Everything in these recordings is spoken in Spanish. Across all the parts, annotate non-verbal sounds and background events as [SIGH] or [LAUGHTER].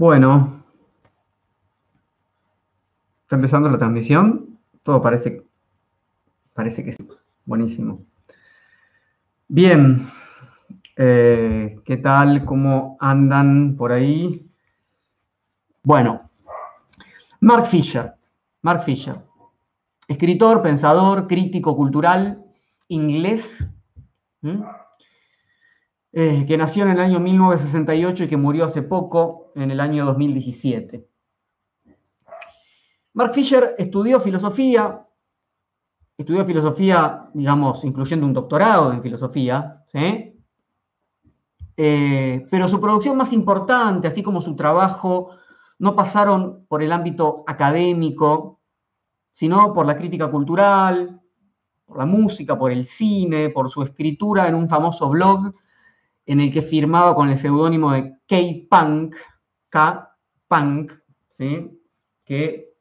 Bueno, está empezando la transmisión. Todo parece, parece que sí. Buenísimo. Bien, eh, ¿qué tal? ¿Cómo andan por ahí? Bueno, Mark Fisher. Mark Fisher. Escritor, pensador, crítico cultural, inglés, eh, que nació en el año 1968 y que murió hace poco, en el año 2017. Mark Fisher estudió filosofía, estudió filosofía, digamos, incluyendo un doctorado en filosofía, ¿sí? Eh, pero su producción más importante, así como su trabajo, no pasaron por el ámbito académico, sino por la crítica cultural, por la música, por el cine, por su escritura en un famoso blog en el que firmaba con el seudónimo de K-Punk, K-Punk, ¿sí? que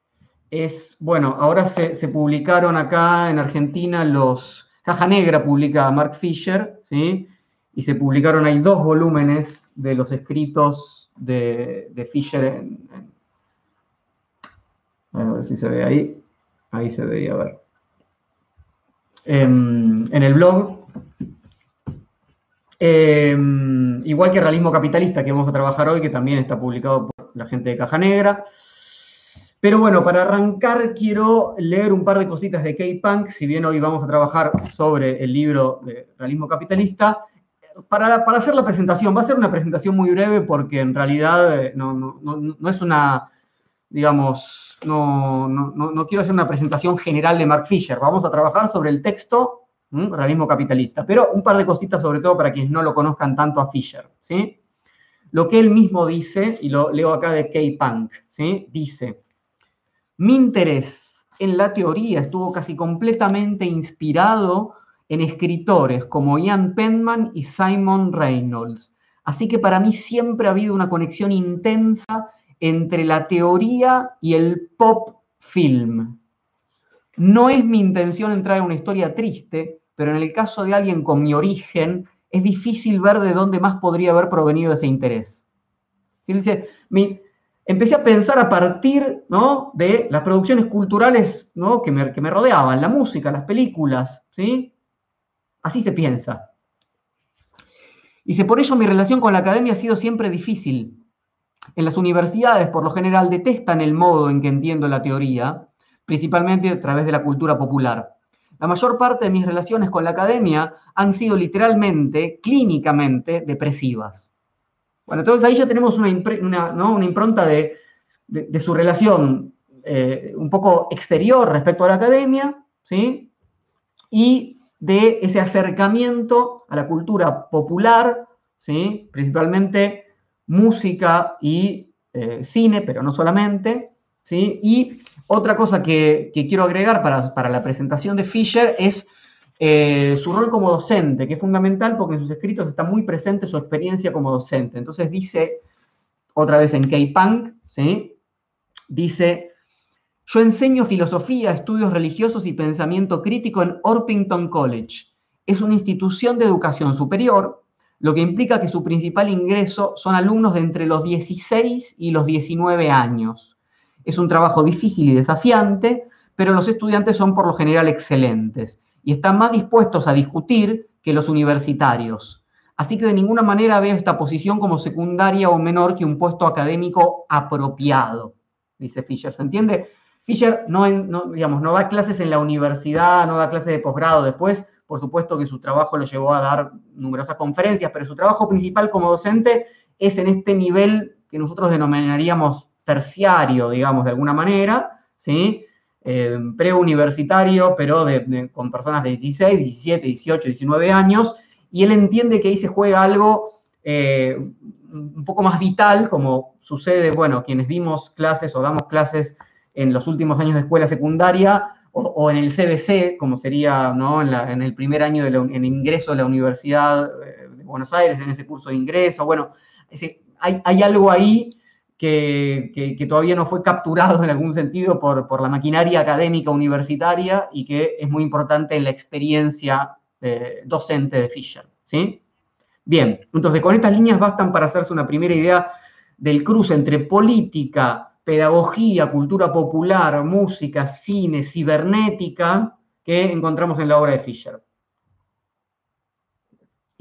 es, bueno, ahora se, publicaron acá en Argentina los, Caja Negra publica Mark Fisher, ¿sí? y se publicaron ahí dos volúmenes de los escritos de, Fisher a ver si se ve ahí, ahí se veía, a ver. En, en el blog Em, igual que Realismo Capitalista, que vamos a trabajar hoy, que también está publicado por la gente de Caja Negra. Pero bueno, para arrancar quiero leer un par de cositas de K-Punk, si bien hoy vamos a trabajar sobre el libro de Realismo Capitalista. Para, hacer la presentación, va a ser una presentación muy breve porque en realidad eh, no, no, no, es una, digamos, no, no, quiero hacer una presentación general de Mark Fisher. Vamos a trabajar sobre el texto realismo capitalista. Pero un par de cositas, sobre todo para quienes no lo conozcan tanto a Fisher. ¿sí? Lo que él mismo dice, y lo leo acá de K-Punk, ¿sí? dice, mi interés en la teoría estuvo casi completamente inspirado en escritores como Ian Penman y Simon Reynolds. Así que para mí siempre ha habido una conexión intensa entre la teoría y el pop film. No es mi intención entrar en una historia triste, pero en el caso de alguien con mi origen, es difícil ver de dónde más podría haber provenido ese interés. Y dice, empecé a pensar a partir ¿no? de las producciones culturales ¿no? que, me, que, me, rodeaban, la música, las películas, ¿sí? Así se piensa. Dice, por ello mi relación con la academia ha sido siempre difícil. En las universidades, por lo general, detestan el modo en que entiendo la teoría, principalmente a través de la cultura popular. La mayor parte de mis relaciones con la academia han sido literalmente, clínicamente, depresivas. Bueno, entonces ahí ya tenemos una, impronta de, su relación eh, un poco exterior respecto a la academia, ¿sí? Y de ese acercamiento a la cultura popular, ¿sí? Principalmente música y eh, cine, pero no solamente, ¿sí? Y otra cosa que, quiero agregar para, la presentación de Fisher es eh, su rol como docente, que es fundamental porque en sus escritos está muy presente su experiencia como docente. Entonces dice, otra vez en K-Punk, ¿sí? dice, yo enseño filosofía, estudios religiosos y pensamiento crítico en Orpington College. Es una institución de educación superior, lo que implica que su principal ingreso son alumnos de entre los 16 y los 19 años es un trabajo difícil y desafiante, pero los estudiantes son por lo general excelentes y están más dispuestos a discutir que los universitarios. Así que de ninguna manera veo esta posición como secundaria o menor que un puesto académico apropiado, dice Fisher. ¿Se entiende? Fisher no, digamos, no da clases en la universidad, no da clases de posgrado. Después, por supuesto que su trabajo lo llevó a dar numerosas conferencias, pero su trabajo principal como docente es en este nivel que nosotros denominaríamos terciario, digamos, de alguna manera, ¿sí? Eh, preuniversitario, pero con personas de 16, 17, 18, 19 años, y él entiende que ahí se juega algo eh, un poco más vital, como sucede, bueno, quienes dimos clases o damos clases en los últimos años de escuela secundaria o, en el CBC, como sería ¿no? en, el primer año de en ingreso a la Universidad eh, de Buenos Aires, en ese curso de ingreso. Bueno, hay, algo ahí que, todavía no fue capturado en algún sentido por, la maquinaria académica universitaria y que es muy importante en la experiencia eh, docente de Fisher. ¿sí? Bien, entonces con estas líneas bastan para hacerse una primera idea del cruce entre política, pedagogía, cultura popular, música, cine, cibernética, que encontramos en la obra de Fisher.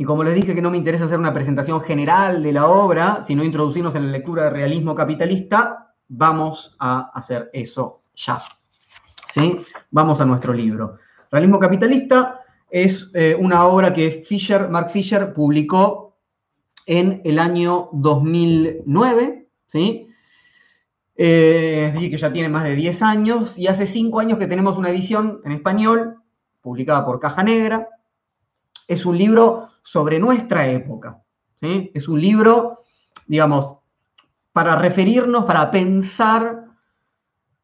Y como les dije que no me interesa hacer una presentación general de la obra, sino introducirnos en la lectura de realismo capitalista, vamos a hacer eso ya. ¿Sí? Vamos a nuestro libro. Realismo capitalista es eh, una obra que Fisher, Mark Fisher publicó en el año 2009, ¿sí? Eh, que ya tiene más de 10 años y hace 5 años que tenemos una edición en español publicada por Caja Negra. Es un libro sobre nuestra época. ¿sí? Es un libro, digamos, para referirnos, para pensar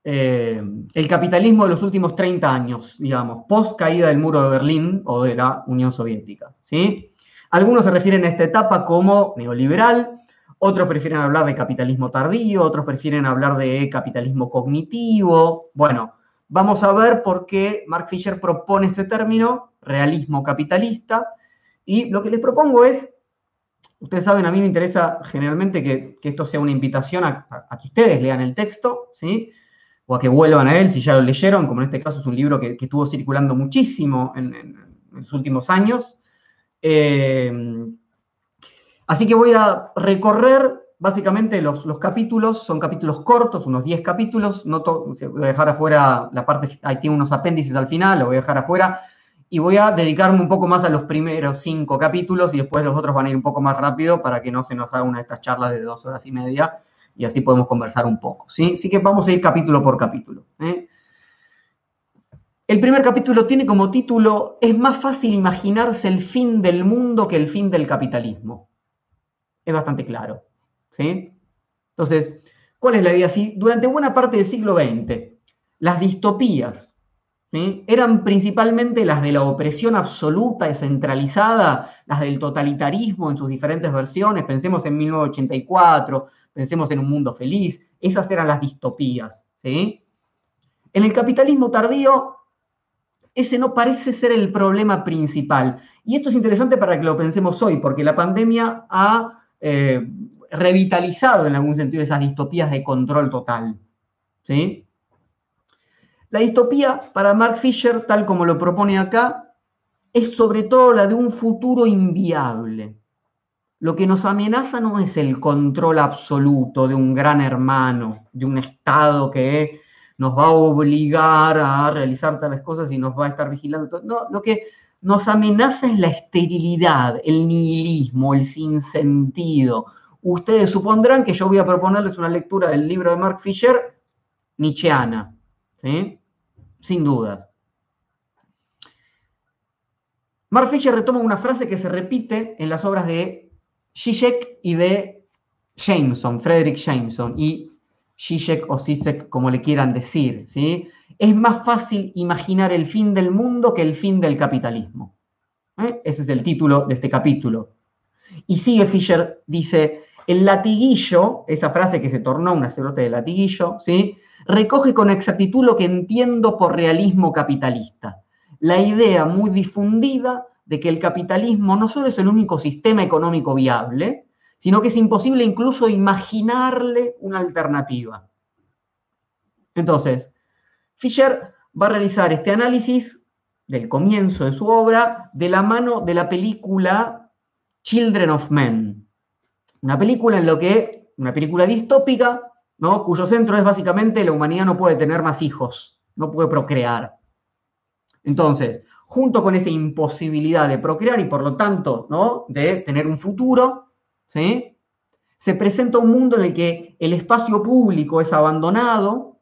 eh, el capitalismo de los últimos 30 años, digamos, post caída del muro de Berlín o de la Unión Soviética. ¿sí? Algunos se refieren a esta etapa como neoliberal, otros prefieren hablar de capitalismo tardío, otros prefieren hablar de capitalismo cognitivo. Bueno, vamos a ver por qué Mark Fisher propone este término, realismo capitalista, y lo que les propongo es, ustedes saben, a mí me interesa generalmente que, esto sea una invitación a, que ustedes lean el texto, ¿sí? O a que vuelvan a él si ya lo leyeron, como en este caso es un libro que, estuvo circulando muchísimo en, los últimos años. Eh, así que voy a recorrer básicamente los, capítulos, son capítulos cortos, unos 10 capítulos, no voy a dejar afuera la parte, ahí tiene unos apéndices al final, lo voy a dejar afuera, y voy a dedicarme un poco más a los primeros cinco capítulos y después los otros van a ir un poco más rápido para que no se nos haga una de estas charlas de dos horas y media y así podemos conversar un poco. ¿sí? Así que vamos a ir capítulo por capítulo. ¿eh? El primer capítulo tiene como título Es más fácil imaginarse el fin del mundo que el fin del capitalismo. Es bastante claro. ¿Sí? Entonces, ¿cuál es la idea? Si durante buena parte del siglo XX las distopías eran principalmente las de la opresión absoluta y centralizada, las del totalitarismo en sus diferentes versiones, pensemos en 1984, pensemos en Un Mundo Feliz, esas eran las distopías. ¿sí? En el capitalismo tardío, ese no parece ser el problema principal. Y esto es interesante para que lo pensemos hoy, porque la pandemia ha eh, revitalizado en algún sentido esas distopías de control total. ¿sí? La distopía, para Mark Fisher, tal como lo propone acá, es sobre todo la de un futuro inviable. Lo que nos amenaza no es el control absoluto de un gran hermano, de un Estado que nos va a obligar a realizar tales cosas y nos va a estar vigilando. No, lo que nos amenaza es la esterilidad, el nihilismo, el sinsentido. Ustedes supondrán que yo voy a proponerles una lectura del libro de Mark Fisher, Nietzscheana. ¿sí? sin dudas. Mark Fisher retoma una frase que se repite en las obras de Zizek y de Jameson, Frederick Jameson, y Zizek o Zizek, como le quieran decir. ¿sí? Es más fácil imaginar el fin del mundo que el fin del capitalismo. ¿Eh? Ese es el título de este capítulo. Y sigue Fisher, dice, el latiguillo, esa frase que se tornó una cerote de latiguillo, ¿sí? recoge con exactitud lo que entiendo por realismo capitalista. La idea muy difundida de que el capitalismo no solo es el único sistema económico viable, sino que es imposible incluso imaginarle una alternativa. Entonces, Fisher va a realizar este análisis del comienzo de su obra de la mano de la película Children of Men. Una película en lo que, una película distópica cuyo centro es básicamente la humanidad no puede tener más hijos, no puede procrear. Entonces, junto con esa imposibilidad de procrear y por lo tanto ¿no? de tener un futuro, ¿sí? se presenta un mundo en el que el espacio público es abandonado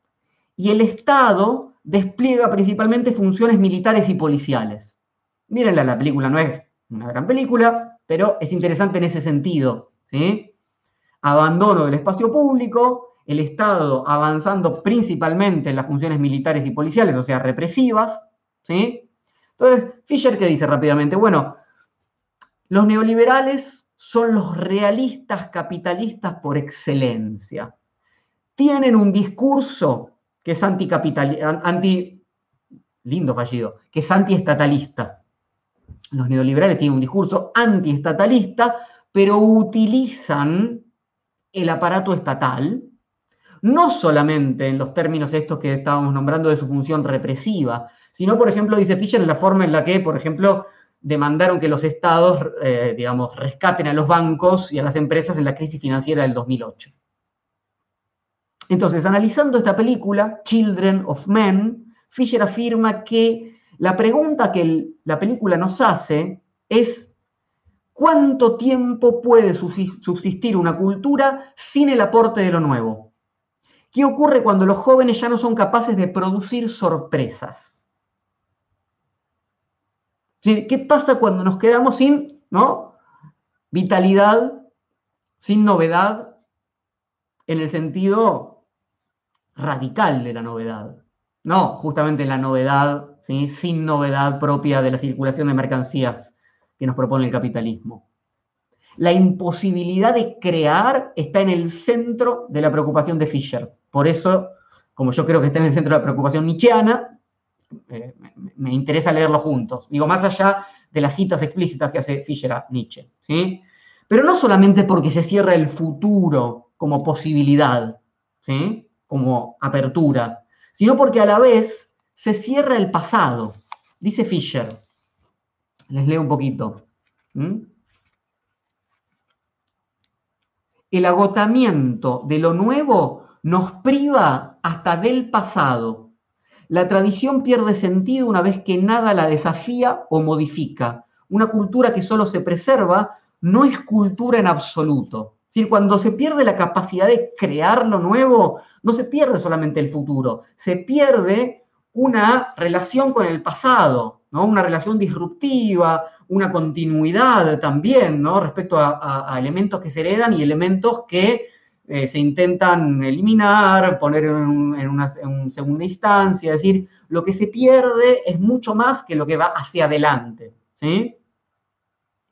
y el Estado despliega principalmente funciones militares y policiales. Mírenla, la película no es una gran película, pero es interesante en ese sentido. Abandono del espacio público, el Estado avanzando principalmente en las funciones militares y policiales, o sea, represivas, ¿sí? Entonces, Fisher, ¿qué dice rápidamente? Bueno, los neoliberales son los realistas capitalistas por excelencia. Tienen un discurso que es anticapitalista, anti, lindo fallido, que es antiestatalista. Los neoliberales tienen un discurso antiestatalista, pero utilizan el aparato estatal, no solamente en los términos estos que estábamos nombrando de su función represiva, sino, por ejemplo, dice Fischer, en la forma en la que, por ejemplo, demandaron que los estados, eh, digamos, rescaten a los bancos y a las empresas en la crisis financiera del 2008. Entonces, analizando esta película, Children of Men, Fisher afirma que la pregunta que la película nos hace es ¿cuánto tiempo puede subsistir una cultura sin el aporte de lo nuevo? ¿Qué ocurre cuando los jóvenes ya no son capaces de producir sorpresas? ¿Qué pasa cuando nos quedamos sin ¿no? vitalidad, sin novedad, en el sentido radical de la novedad? No, justamente la novedad, sin novedad propia de la circulación de mercancías que nos propone el capitalismo. La imposibilidad de crear está en el centro de la preocupación de Fischer. Por eso, como yo creo que está en el centro de la preocupación nietzscheana, eh, me, interesa leerlo juntos. Digo, más allá de las citas explícitas que hace Fischer a Nietzsche. ¿sí? Pero no solamente porque se cierra el futuro como posibilidad, ¿sí? como apertura, sino porque a la vez se cierra el pasado. Dice Fischer, les leo un poquito. El agotamiento de lo nuevo nos priva hasta del pasado la tradición pierde sentido una vez que nada la desafía o modifica. Una cultura que solo se preserva no es cultura en absoluto. Es decir, cuando se pierde la capacidad de crear lo nuevo, no se pierde solamente el futuro, se pierde una relación con el pasado, una relación disruptiva, una continuidad también ¿no? respecto a elementos que se heredan y elementos que eh, se intentan eliminar, poner en, una segunda instancia, es decir, lo que se pierde es mucho más que lo que va hacia adelante. ¿sí?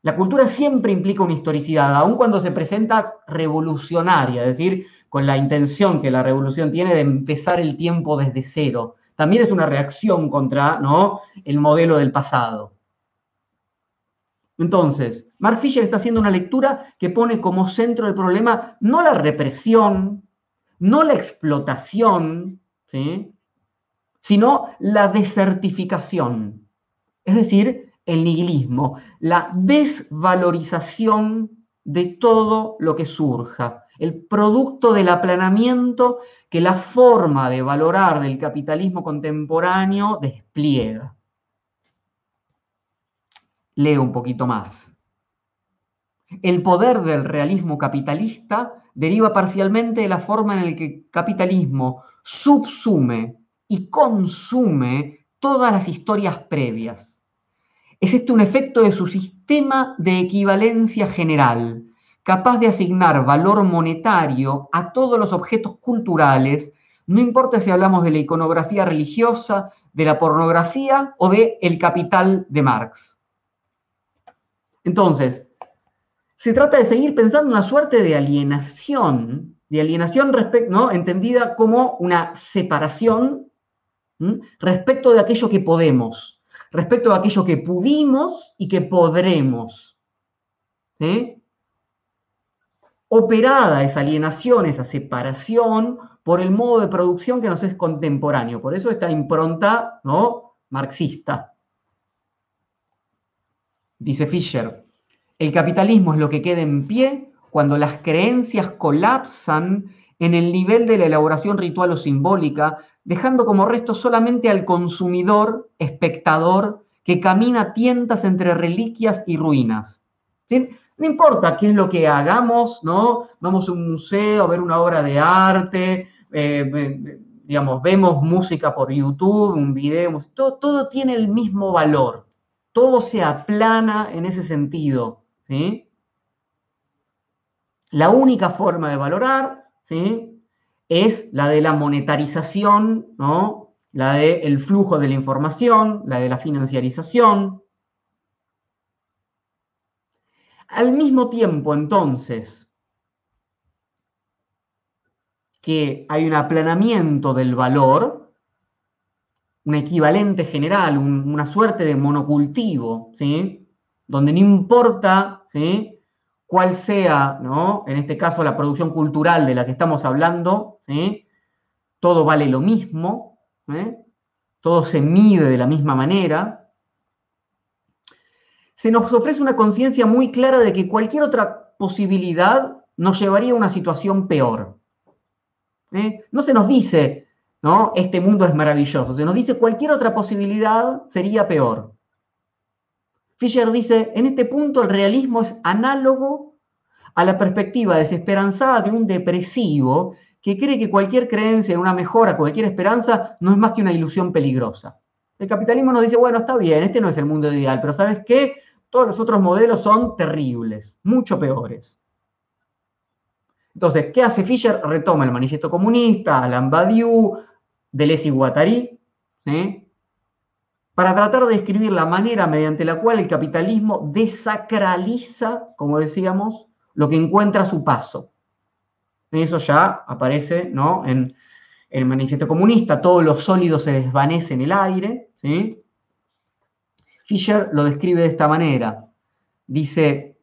La cultura siempre implica una historicidad, aun cuando se presenta revolucionaria, es decir, con la intención que la revolución tiene de empezar el tiempo desde cero. También es una reacción contra ¿no? el modelo del pasado. Entonces, Mark Fisher está haciendo una lectura que pone como centro del problema no la represión, no la explotación, sino la desertificación, es decir, el nihilismo, la desvalorización de todo lo que surja, el producto del aplanamiento que la forma de valorar del capitalismo contemporáneo despliega leo un poquito más. El poder del realismo capitalista deriva parcialmente de la forma en la que el capitalismo subsume y consume todas las historias previas. Es este un efecto de su sistema de equivalencia general, capaz de asignar valor monetario a todos los objetos culturales, no importa si hablamos de la iconografía religiosa, de la pornografía o de el capital de Marx. Entonces, se trata de seguir pensando en una suerte de alienación, de alienación ¿no? entendida como una separación respecto de aquello que podemos, respecto de aquello que pudimos y que podremos. Operada esa alienación, esa separación, por el modo de producción que nos es contemporáneo. Por eso esta impronta ¿no? marxista. Dice Fischer, el capitalismo es lo que queda en pie cuando las creencias colapsan en el nivel de la elaboración ritual o simbólica, dejando como resto solamente al consumidor, espectador, que camina tientas entre reliquias y ruinas. No importa qué es lo que hagamos, ¿no? Vamos a un museo a ver una obra de arte, eh, digamos, vemos música por YouTube, un video, todo, tiene el mismo valor todo se aplana en ese sentido. ¿sí? La única forma de valorar ¿sí? es la de la monetarización, ¿no? la del flujo de la información, la de la financiarización. Al mismo tiempo, entonces, que hay un aplanamiento del valor, un equivalente general, una suerte de monocultivo, ¿sí? donde no importa ¿sí? cuál sea, ¿no? En este caso, la producción cultural de la que estamos hablando, todo vale lo mismo, ¿eh? todo se mide de la misma manera. Se nos ofrece una conciencia muy clara de que cualquier otra posibilidad nos llevaría a una situación peor. ¿eh? No se nos dice, ¿no? Este mundo es maravilloso. Se nos dice cualquier otra posibilidad sería peor. Fisher dice, en este punto el realismo es análogo a la perspectiva desesperanzada de un depresivo que cree que cualquier creencia en una mejora, cualquier esperanza, no es más que una ilusión peligrosa. El capitalismo nos dice, bueno, está bien, este no es el mundo ideal, pero ¿sabes qué? Todos los otros modelos son terribles, mucho peores. Entonces, ¿qué hace Fisher? Retoma el manifiesto comunista, Alain Badiou, Deleuze y Guattari, para tratar de describir la manera mediante la cual el capitalismo desacraliza, como decíamos, lo que encuentra a su paso. Eso ya aparece ¿no? en, el manifiesto comunista, todo lo sólido se desvanece en el aire. ¿sí? Fischer lo describe de esta manera. Dice,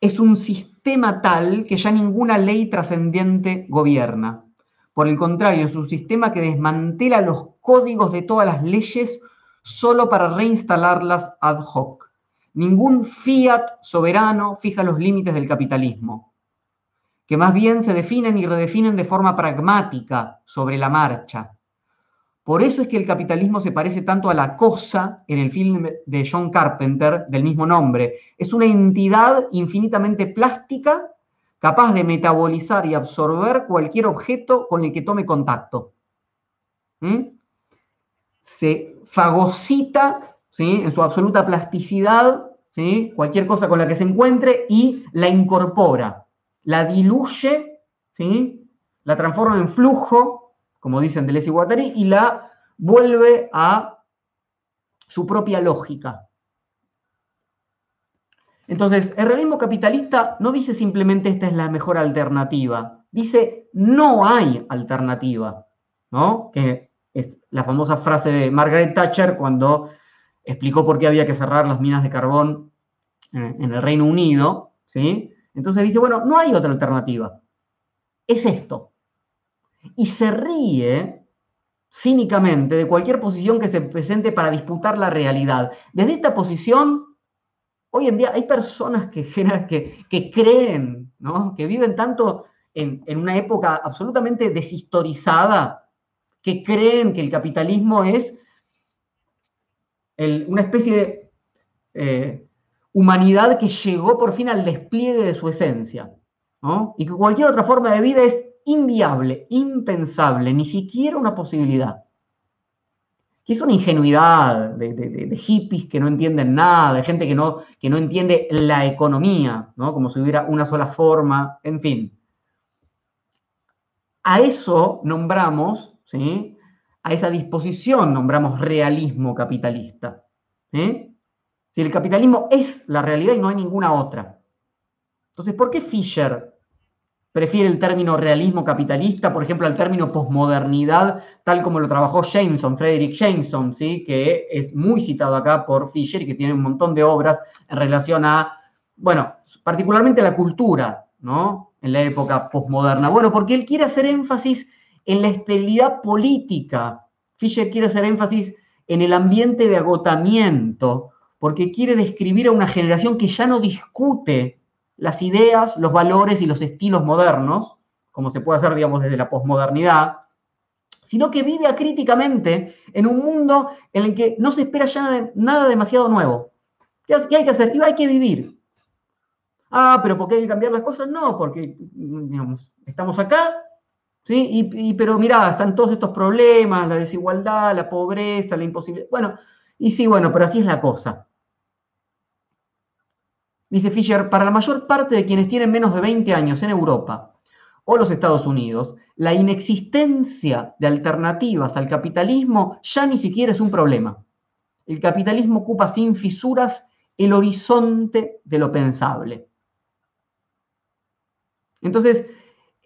es un sistema tal que ya ninguna ley trascendiente gobierna. Por el contrario, es un sistema que desmantela los códigos de todas las leyes solo para reinstalarlas ad hoc. Ningún fiat soberano fija los límites del capitalismo, que más bien se definen y redefinen de forma pragmática sobre la marcha. Por eso es que el capitalismo se parece tanto a la cosa en el film de John Carpenter del mismo nombre. Es una entidad infinitamente plástica capaz de metabolizar y absorber cualquier objeto con el que tome contacto. ¿Mm? Se fagocita ¿sí? en su absoluta plasticidad ¿sí? cualquier cosa con la que se encuentre y la incorpora, la diluye, ¿sí? la transforma en flujo, como dicen Deleuze y Guattari, y la vuelve a su propia lógica. Entonces, el realismo capitalista no dice simplemente esta es la mejor alternativa, dice no hay alternativa, ¿no? Que es la famosa frase de Margaret Thatcher cuando explicó por qué había que cerrar las minas de carbón en el Reino Unido, ¿sí? Entonces dice, bueno, no hay otra alternativa, es esto. Y se ríe cínicamente de cualquier posición que se presente para disputar la realidad. Desde esta posición Hoy en día hay personas que, que, que creen, ¿no? que viven tanto en, una época absolutamente deshistorizada, que creen que el capitalismo es una especie de eh, humanidad que llegó por fin al despliegue de su esencia, y que cualquier otra forma de vida es inviable, impensable, ni siquiera una posibilidad que es una ingenuidad de, hippies que no entienden nada, de gente que no, que no entiende la economía, ¿no? como si hubiera una sola forma, en fin. A eso nombramos, ¿sí? a esa disposición nombramos realismo capitalista. Si el capitalismo es la realidad y no hay ninguna otra. Entonces, ¿por qué Fisher prefiere el término realismo capitalista, por ejemplo, al término posmodernidad, tal como lo trabajó Jameson, Frederick Jameson, ¿sí? que es muy citado acá por Fisher y que tiene un montón de obras en relación a, bueno, particularmente la cultura, ¿no? En la época posmoderna. Bueno, porque él quiere hacer énfasis en la esterilidad política. Fisher quiere hacer énfasis en el ambiente de agotamiento, porque quiere describir a una generación que ya no discute las ideas, los valores y los estilos modernos, como se puede hacer, digamos, desde la posmodernidad, sino que vive acríticamente en un mundo en el que no se espera ya nada demasiado nuevo. ¿Qué hay que hacer? Y hay que vivir. Ah, pero ¿por qué hay que cambiar las cosas? No, porque digamos, estamos acá, ¿sí? Y, pero mirá, están todos estos problemas, la desigualdad, la pobreza, la imposibilidad. Bueno, y sí, bueno, pero así es la cosa. Dice Fisher, para la mayor parte de quienes tienen menos de 20 años en Europa o los Estados Unidos, la inexistencia de alternativas al capitalismo ya ni siquiera es un problema. El capitalismo ocupa sin fisuras el horizonte de lo pensable. Entonces,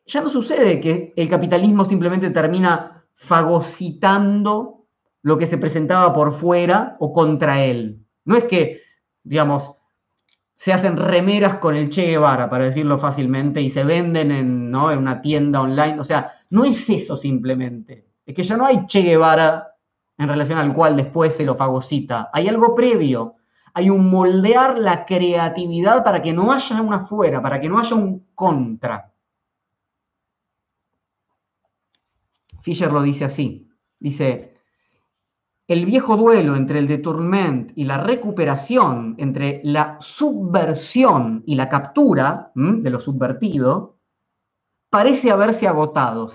ya no sucede que el capitalismo simplemente termina fagocitando lo que se presentaba por fuera o contra él. No es que, digamos, se hacen remeras con el Che Guevara, para decirlo fácilmente, y se venden en, ¿no? en una tienda online. O sea, no es eso simplemente. Es que ya no hay Che Guevara en relación al cual después se lo fagocita. Hay algo previo. Hay un moldear la creatividad para que no haya una fuera, para que no haya un contra. Fisher lo dice así. Dice, el viejo duelo entre el detournement y la recuperación, entre la subversión y la captura de lo subvertido, parece haberse agotado.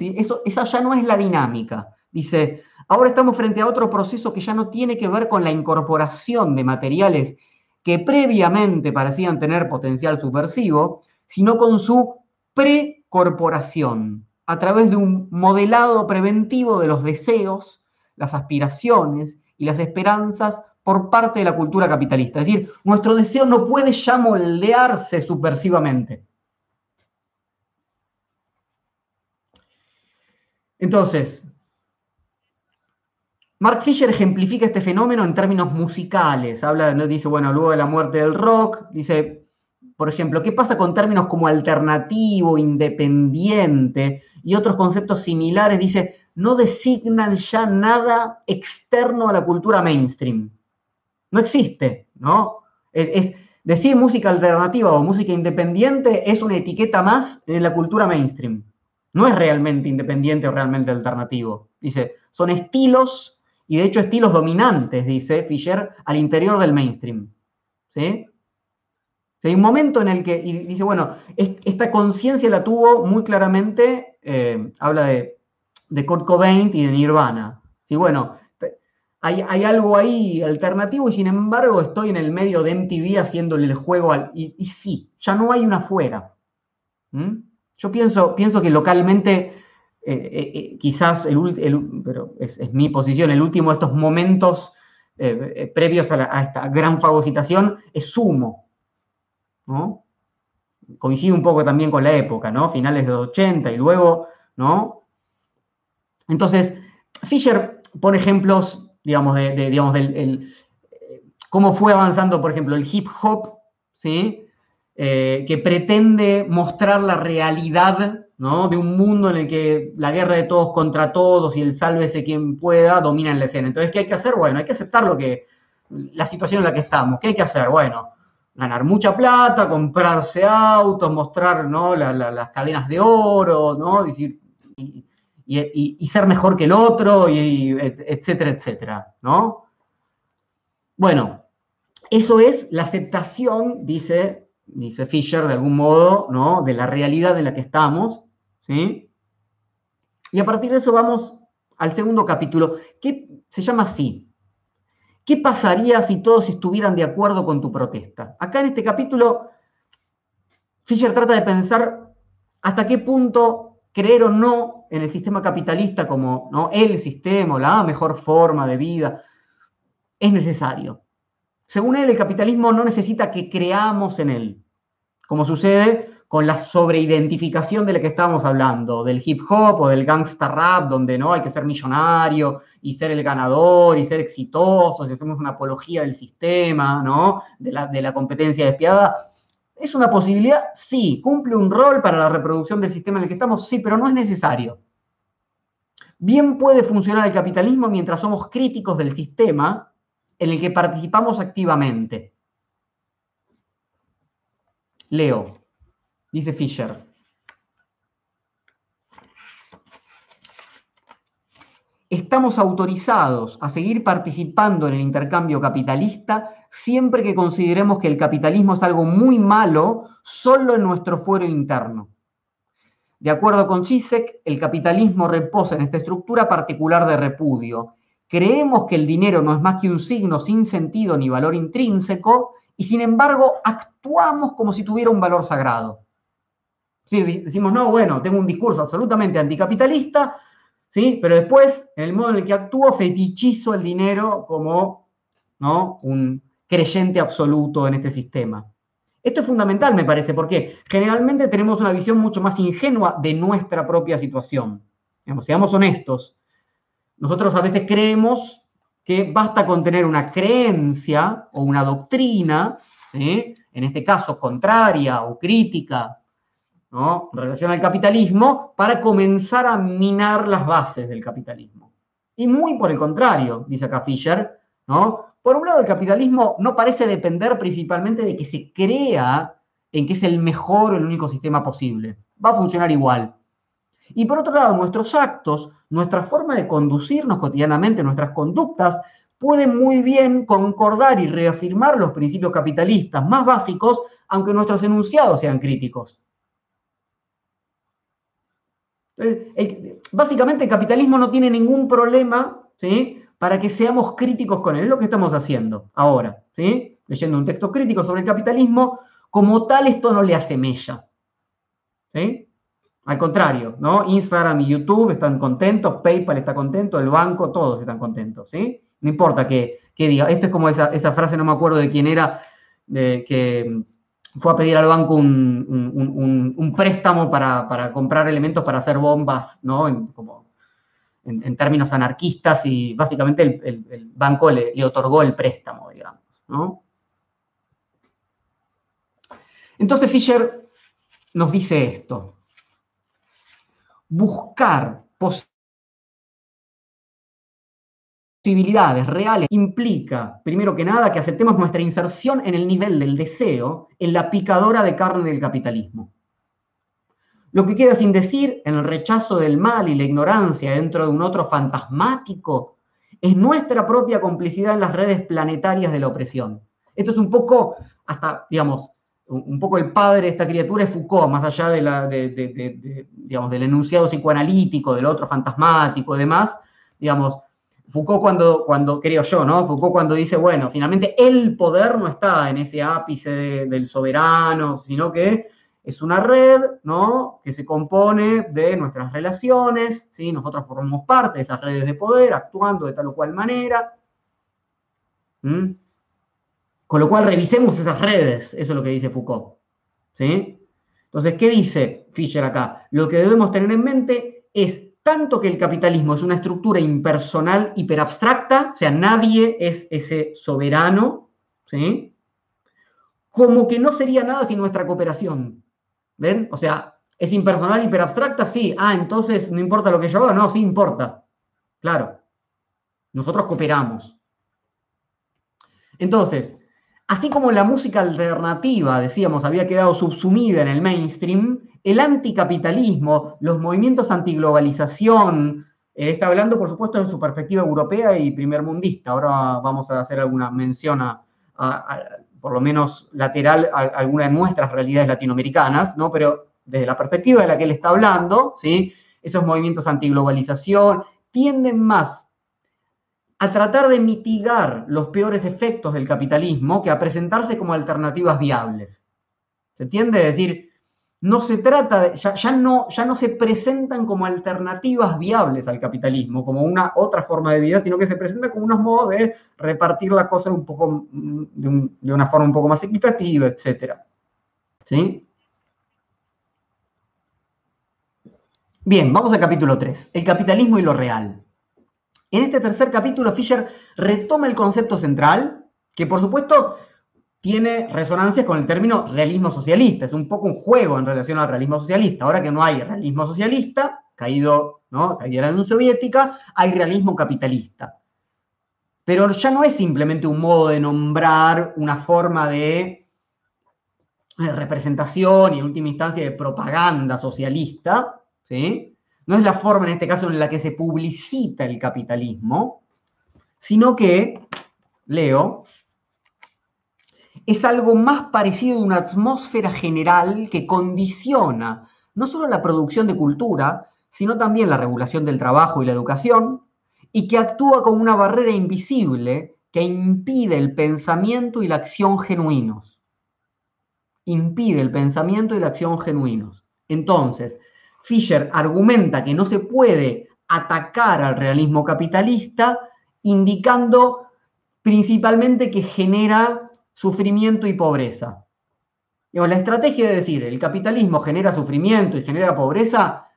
esa ya no es la dinámica. Dice, ahora estamos frente a otro proceso que ya no tiene que ver con la incorporación de materiales que previamente parecían tener potencial subversivo, sino con su precorporación, a través de un modelado preventivo de los deseos, las aspiraciones y las esperanzas por parte de la cultura capitalista. Es decir, nuestro deseo no puede ya moldearse subversivamente. Entonces, Mark Fisher ejemplifica este fenómeno en términos musicales. Habla, dice, bueno, luego de la muerte del rock, dice, por ejemplo, ¿qué pasa con términos como alternativo, independiente y otros conceptos similares? Dice, no designan ya nada externo a la cultura mainstream. No existe, ¿no? Es, decir música alternativa o música independiente es una etiqueta más en la cultura mainstream. No es realmente independiente o realmente alternativo. Dice, son estilos y de hecho estilos dominantes, dice Fisher, al interior del mainstream. ¿Sí? hay un momento en el que, y dice, bueno, esta conciencia la tuvo muy claramente, eh, habla de de Kurt Cobain y de Nirvana. Sí, bueno, hay, algo ahí alternativo y sin embargo estoy en el medio de MTV haciéndole el juego al... Y, sí, ya no hay una fuera. ¿Mm? Yo pienso, pienso que localmente, eh, eh, eh, quizás, el, pero es, mi posición, el último de estos momentos previos a, esta gran fagocitación es sumo. ¿no? Coincide un poco también con la época, ¿no? Finales de los 80 y luego, ¿no? Entonces, Fisher pone ejemplos, digamos, de, digamos del cómo fue avanzando, por ejemplo, el hip hop, ¿sí? Eh, que pretende mostrar la realidad ¿no? de un mundo en el que la guerra de todos contra todos y el sálvese quien pueda dominan la escena. Entonces, ¿qué hay que hacer? Bueno, hay que aceptar lo que, la situación en la que estamos. ¿Qué hay que hacer? Bueno, ganar mucha plata, comprarse autos, mostrar ¿no? las cadenas de oro, ¿no? Decir, ser mejor que el otro, y, etcétera, etcétera, ¿no? Bueno, eso es la aceptación, dice, dice Fisher, de algún modo, ¿no? De la realidad en la que estamos, ¿sí? Y a partir de eso vamos al segundo capítulo, que se llama así. ¿Qué pasaría si todos estuvieran de acuerdo con tu protesta? Acá en este capítulo, Fisher trata de pensar hasta qué punto creer o no en el sistema capitalista como ¿no? el sistema la mejor forma de vida, es necesario. Según él, el capitalismo no necesita que creamos en él, como sucede con la sobreidentificación de la que estamos hablando, del hip hop o del gangsta rap, donde no hay que ser millonario y ser el ganador y ser exitoso, si hacemos una apología del sistema, ¿no? de, la, de la competencia despiadada. ¿Es una posibilidad? Sí. ¿Cumple un rol para la reproducción del sistema en el que estamos? Sí, pero no es necesario. Bien puede funcionar el capitalismo mientras somos críticos del sistema en el que participamos activamente. Leo, dice Fisher. Estamos autorizados a seguir participando en el intercambio capitalista siempre que consideremos que el capitalismo es algo muy malo solo en nuestro fuero interno. De acuerdo con Chisek, el capitalismo reposa en esta estructura particular de repudio. Creemos que el dinero no es más que un signo sin sentido ni valor intrínseco y sin embargo actuamos como si tuviera un valor sagrado. decimos, no, bueno, tengo un discurso absolutamente anticapitalista, ¿sí? pero después, en el modo en el que actúo, fetichizo el dinero como ¿no? un, creyente absoluto en este sistema. Esto es fundamental, me parece, porque generalmente tenemos una visión mucho más ingenua de nuestra propia situación. seamos honestos. Nosotros a veces creemos que basta con tener una creencia o una doctrina en este caso contraria o crítica, ¿no? en relación al capitalismo, para comenzar a minar las bases del capitalismo. Y muy por el contrario, dice acá Fisher, ¿no? Por un lado, el capitalismo no parece depender principalmente de que se crea en que es el mejor o el único sistema posible. Va a funcionar igual. Y por otro lado, nuestros actos, nuestra forma de conducirnos cotidianamente, nuestras conductas, pueden muy bien concordar y reafirmar los principios capitalistas más básicos, aunque nuestros enunciados sean críticos. Básicamente el capitalismo no tiene ningún problema ¿sí? para que seamos críticos con él. Es lo que estamos haciendo ahora, ¿sí? leyendo un texto crítico sobre el capitalismo. Como tal, esto no le hace. ¿sí? Al contrario, ¿no? Instagram y YouTube están contentos, PayPal está contento, el banco, todos están contentos, ¿sí? No importa que, diga. Esto es como esa, frase, no me acuerdo de quién era, de, que fue a pedir al banco un, préstamo para, comprar elementos para hacer bombas, ¿no? En, términos anarquistas y básicamente el, banco le, le, otorgó el préstamo, digamos, ¿no? Entonces Fisher nos dice esto buscar posibilidades reales implica, primero que nada, que aceptemos nuestra inserción en el nivel del deseo, en la picadora de carne del capitalismo. Lo que queda sin decir, en el rechazo del mal y la ignorancia dentro de un otro fantasmático, es nuestra propia complicidad en las redes planetarias de la opresión. Esto es un poco, hasta, digamos, un poco el padre de esta criatura es Foucault, más allá de la, digamos, del enunciado psicoanalítico, del otro fantasmático y demás, digamos, Foucault cuando, cuando, creo yo, ¿no? Foucault cuando dice, bueno, finalmente el poder no está en ese ápice del soberano, sino que es una red, ¿no? Que se compone de nuestras relaciones, ¿sí? Nosotros formamos parte de esas redes de poder, actuando de tal o cual manera. Con lo cual, revisemos esas redes, eso es lo que dice Foucault. ¿sí? Entonces, ¿qué dice Fischer acá? Lo que debemos tener en mente es tanto que el capitalismo es una estructura impersonal, hiperabstracta, o sea, nadie es ese soberano, ¿sí? como que no sería nada sin nuestra cooperación. ¿Ven? O sea, es impersonal, hiperabstracta, sí. Ah, entonces no importa lo que yo haga, no, sí importa. Claro. Nosotros cooperamos. Entonces, Así como la música alternativa, decíamos, había quedado subsumida en el mainstream, el anticapitalismo, los movimientos antiglobalización, eh, está hablando, por supuesto, de su perspectiva europea y primermundista. Ahora vamos a hacer alguna mención a, por lo menos lateral, a, alguna de nuestras realidades latinoamericanas, ¿no? Pero desde la perspectiva de la que él está hablando, ¿sí? Esos movimientos antiglobalización tienden más a tratar de mitigar los peores efectos del capitalismo que a presentarse como alternativas viables. ¿Se entiende? Es decir, no se trata de, ya, no, ya no se presentan como alternativas viables al capitalismo, como una otra forma de vida, sino que se presentan como unos modos de repartir la cosa un poco, de, de una forma un poco más equitativa, etc. ¿Sí? Bien, vamos al capítulo 3, el capitalismo y lo real. En este tercer capítulo, Fisher retoma el concepto central, que por supuesto tiene resonancias con el término realismo socialista. Es un poco un juego en relación al realismo socialista. Ahora que no hay realismo socialista, caído, ¿no? Caída la Unión Soviética, hay realismo capitalista. Pero ya no es simplemente un modo de nombrar una forma de representación y en última instancia de propaganda socialista, ¿sí? no es la forma en este caso en la que se publicita el capitalismo, sino que, leo, es algo más parecido a una atmósfera general que condiciona no solo la producción de cultura, sino también la regulación del trabajo y la educación, y que actúa como una barrera invisible que impide el pensamiento y la acción genuinos. Impide el pensamiento y la acción genuinos. Entonces, Fisher argumenta que no se puede atacar al realismo capitalista, indicando principalmente que genera sufrimiento y pobreza. la estrategia de decir el capitalismo genera sufrimiento y genera pobreza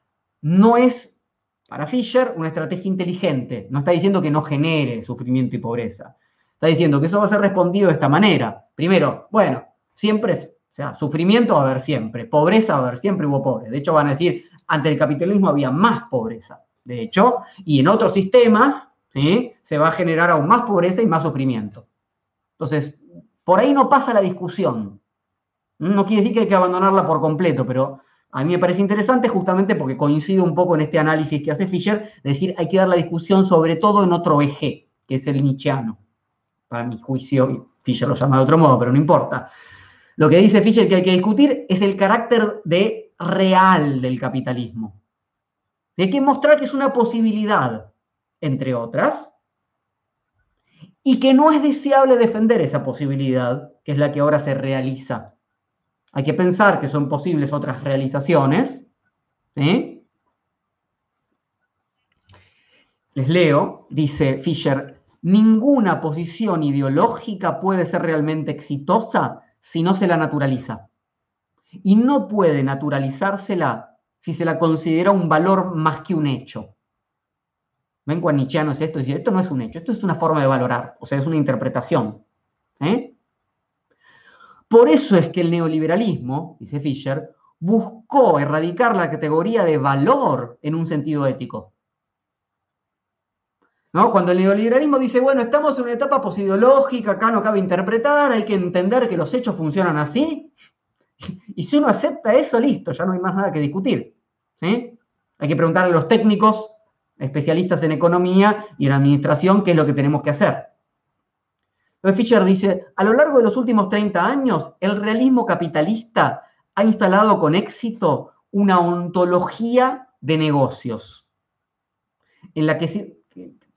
no es, para Fisher, una estrategia inteligente. No está diciendo que no genere sufrimiento y pobreza. Está diciendo que eso va a ser respondido de esta manera. Primero, bueno, Siempre, o sea, sufrimiento va a haber siempre, pobreza va a haber siempre, hubo pobres. De hecho, van a decir, ante el capitalismo había más pobreza, de hecho, y en otros sistemas, ¿sí? Se va a generar aún más pobreza y más sufrimiento. Entonces, por ahí no pasa la discusión. No quiere decir que hay que abandonarla por completo, pero a mí me parece interesante justamente porque coincido un poco en este análisis que hace Fischer, de decir, hay que dar la discusión sobre todo en otro eje, que es el nietzscheano. Para mi juicio, Fischer lo llama de otro modo, pero no importa. Lo que dice Fischer que hay que discutir es el carácter de real del capitalismo. Hay que mostrar que es una posibilidad, entre otras, y que no es deseable defender esa posibilidad, que es la que ahora se realiza. Hay que pensar que son posibles otras realizaciones. Les leo, dice Fischer, ninguna posición ideológica puede ser realmente exitosa si no se la naturaliza. Y no puede naturalizársela si se la considera un valor más que un hecho. ¿Ven cuán nietzscheano es esto? Decir, esto no es un hecho, esto es una forma de valorar, o sea, es una interpretación. ¿eh? Por eso es que el neoliberalismo, dice Fischer, buscó erradicar la categoría de valor en un sentido ético. ¿No? Cuando el neoliberalismo dice, bueno, estamos en una etapa posideológica, acá no cabe interpretar, hay que entender que los hechos funcionan así, y si uno acepta eso, listo, ya no hay más nada que discutir. ¿sí? Hay que preguntarle a los técnicos especialistas en economía y en administración qué es lo que tenemos que hacer. Entonces Fischer dice, a lo largo de los últimos 30 años, el realismo capitalista ha instalado con éxito una ontología de negocios, en la que,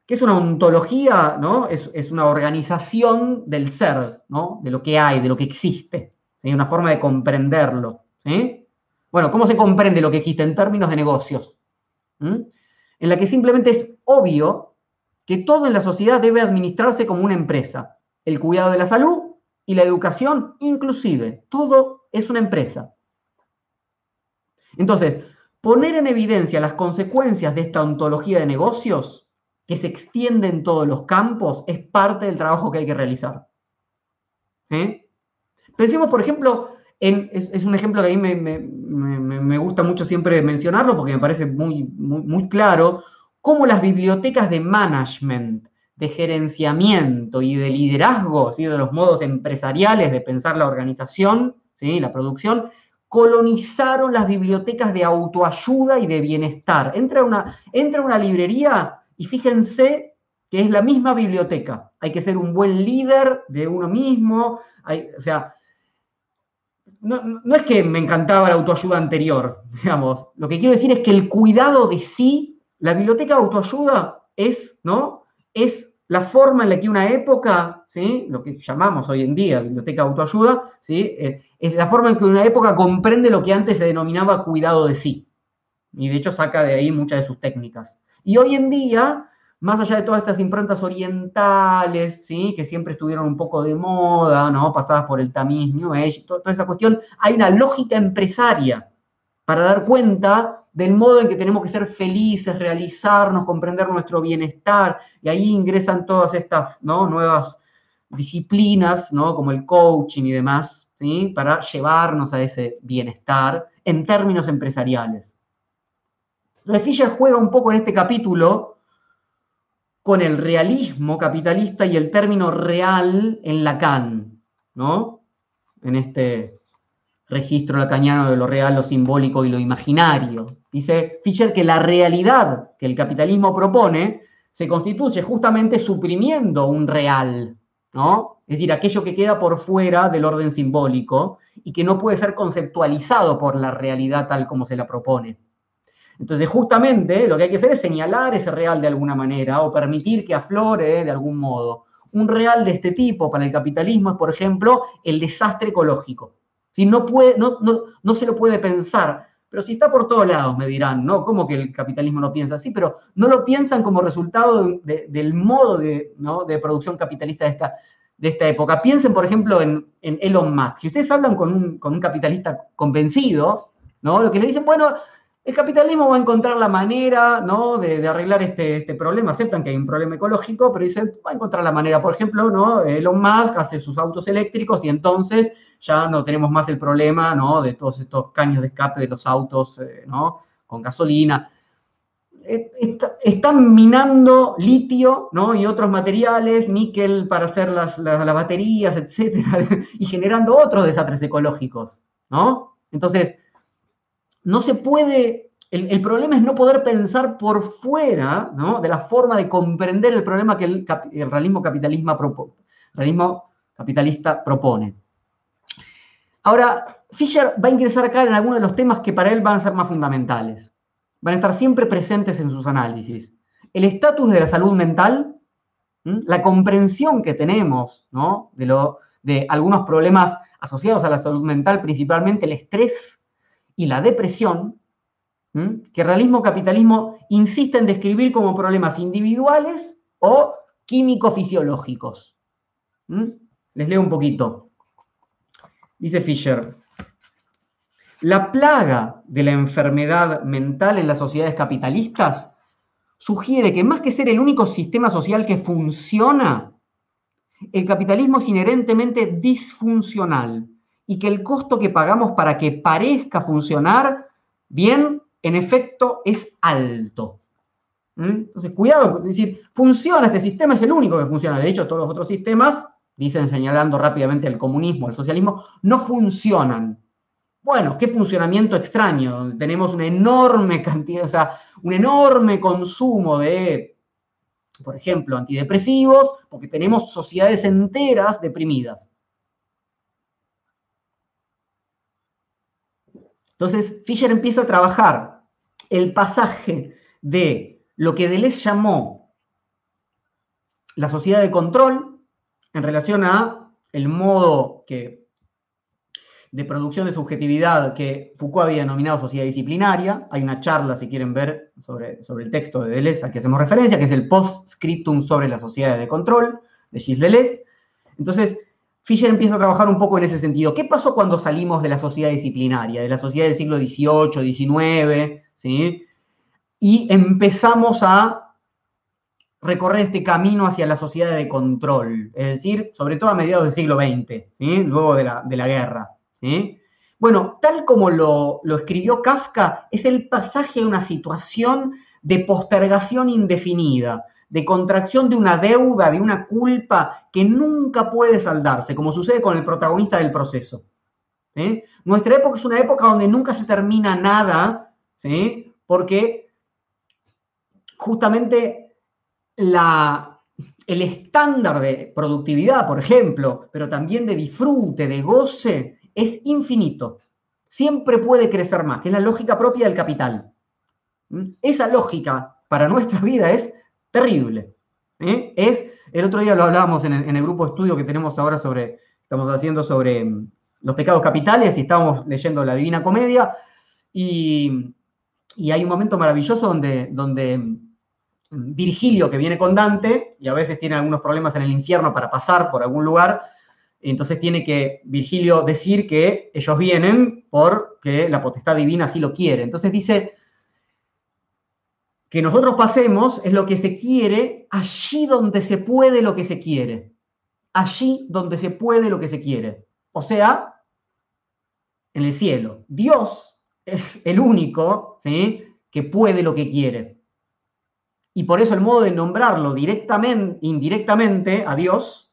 es una ontología, ¿no? Es, es, una organización del ser, ¿no? De lo que hay, de lo que existe. Hay una forma de comprenderlo. Bueno, ¿cómo se comprende lo que existe en términos de negocios? ¿Mm? En la que simplemente es obvio que todo en la sociedad debe administrarse como una empresa. El cuidado de la salud y la educación inclusive. Todo es una empresa. Entonces, poner en evidencia las consecuencias de esta ontología de negocios que se extiende en todos los campos es parte del trabajo que hay que realizar. ¿Eh? Pensemos, por ejemplo, es, un ejemplo que a mí me, gusta mucho siempre mencionarlo porque me parece muy, muy, claro, cómo las bibliotecas de management, de gerenciamiento y de liderazgo, de los modos empresariales de pensar la organización, ¿sí? la producción, colonizaron las bibliotecas de autoayuda y de bienestar. Entra una, entra una librería y fíjense que es la misma biblioteca. Hay que ser un buen líder de uno mismo, o sea, no, es que me encantaba la autoayuda anterior, [LAUGHS] digamos. Lo que quiero decir es que el cuidado de sí, la biblioteca de autoayuda es, ¿no? Es la forma en la que una época, ¿sí? Lo que llamamos hoy en día biblioteca de autoayuda, ¿sí? Eh, es la forma en que una época comprende lo que antes se denominaba cuidado de sí. Y de hecho saca de ahí muchas de sus técnicas. Y hoy en día más allá de todas estas improntas orientales, ¿sí? que siempre estuvieron un poco de moda, ¿no? pasadas por el tamiz, New toda esa cuestión, hay una lógica empresaria para dar cuenta del modo en que tenemos que ser felices, realizarnos, comprender nuestro bienestar, y ahí ingresan todas estas ¿no? nuevas disciplinas, ¿no? como el coaching y demás, ¿sí? para llevarnos a ese bienestar en términos empresariales. Entonces Fischer juega un poco en este capítulo con el realismo capitalista y el término real en Lacan, ¿no? En este registro lacaniano de lo real, lo simbólico y lo imaginario. Dice Fischer que la realidad que el capitalismo propone se constituye justamente suprimiendo un real, ¿no? Es decir, aquello que queda por fuera del orden simbólico y que no puede ser conceptualizado por la realidad tal como se la propone. Entonces, justamente lo que hay que hacer es señalar ese real de alguna manera o permitir que aflore de algún modo. Un real de este tipo para el capitalismo es, por ejemplo, el desastre ecológico. Si no, puede, no, no, se lo puede pensar, pero si está por todos lados, me dirán, ¿no? ¿Cómo que el capitalismo no piensa así? Pero no lo piensan como resultado del modo de, producción capitalista de esta, de esta época. Piensen, por ejemplo, en, Elon Musk. Si ustedes hablan con un, con un capitalista convencido, ¿no? Lo que le dicen, bueno, el capitalismo va a encontrar la manera ¿no? de, arreglar este, este, problema. Aceptan que hay un problema ecológico, pero dicen, va a encontrar la manera. Por ejemplo, ¿no? Elon Musk hace sus autos eléctricos y entonces ya no tenemos más el problema, ¿no? De todos estos caños de escape de los autos, eh, ¿no? Con gasolina. Eh, están minando litio, ¿no? Y otros materiales, níquel para hacer las, las, las baterías, etcétera, [LAUGHS] y generando otros desastres ecológicos, ¿no? Entonces, no se puede el, problema es no poder pensar por fuera de la forma de comprender el problema que el, realismo, realismo capitalista propone. Ahora, Fisher va a ingresar acá en algunos de los temas que para él van a ser más fundamentales. Van a estar siempre presentes en sus análisis. El estatus de la salud mental, la comprensión que tenemos de, lo, de algunos problemas asociados a la salud mental, principalmente el estrés y la depresión, que realismo-capitalismo insiste en describir como problemas individuales o químico-fisiológicos. Les leo un poquito. Dice Fisher, la plaga de la enfermedad mental en las sociedades capitalistas sugiere que más que ser el único sistema social que funciona, el capitalismo es inherentemente disfuncional y que el costo que pagamos para que parezca funcionar bien en efecto es alto. ¿Mm? Entonces, cuidado, es decir, funciona, este sistema es el único que funciona. De hecho, todos los otros sistemas, dicen señalando rápidamente el comunismo, el socialismo, no funcionan. Bueno, qué funcionamiento extraño. Tenemos una enorme cantidad, o sea, un enorme consumo de, por ejemplo, antidepresivos, porque tenemos sociedades enteras deprimidas. Entonces, Fisher empieza a trabajar el pasaje de lo que Deleuze llamó la sociedad de control en relación a el modo que, de producción de subjetividad que Foucault había denominado sociedad disciplinaria. Hay una charla, si quieren ver, sobre, sobre el texto de Deleuze al que hacemos referencia, que es el post-scriptum sobre la sociedad de control de Gilles Deleuze. Entonces, Fisher empieza a trabajar un poco en ese sentido. ¿Qué pasó cuando salimos de la sociedad disciplinaria, de la sociedad del siglo XVIII, XIX, ¿sí? y empezamos a recorrer este camino hacia la sociedad de control, es decir, sobre todo a mediados del siglo XX, luego de la, guerra. Bueno, tal como lo, lo escribió Kafka, es el pasaje de una situación de postergación indefinida, de contracción de una deuda, de una culpa que nunca puede saldarse, como sucede con el protagonista del proceso. Nuestra época es una época donde nunca se termina nada, ¿sí? porque justamente la, el estándar de productividad, por ejemplo, pero también de disfrute, de goce, es infinito. Siempre puede crecer más, que es la lógica propia del capital. Esa lógica para nuestra vida es terrible. ¿eh? Es, el otro día lo hablábamos en el, grupo de estudio que tenemos ahora sobre, estamos haciendo sobre mm, los pecados capitales y estábamos leyendo la Divina Comedia y, hay un momento maravilloso donde, donde mm, Virgilio, que viene con Dante, y a veces tiene algunos problemas en el infierno para pasar por algún lugar, entonces tiene que Virgilio decir que ellos vienen porque la potestad divina así lo quiere. Entonces dice, que nosotros pasemos es lo que se quiere allí donde se puede lo que se quiere. Allí donde se puede lo que se quiere. O sea, en el cielo. Dios es el único ¿sí? que puede lo que quiere. Y por eso el modo de nombrarlo directamente, indirectamente a Dios,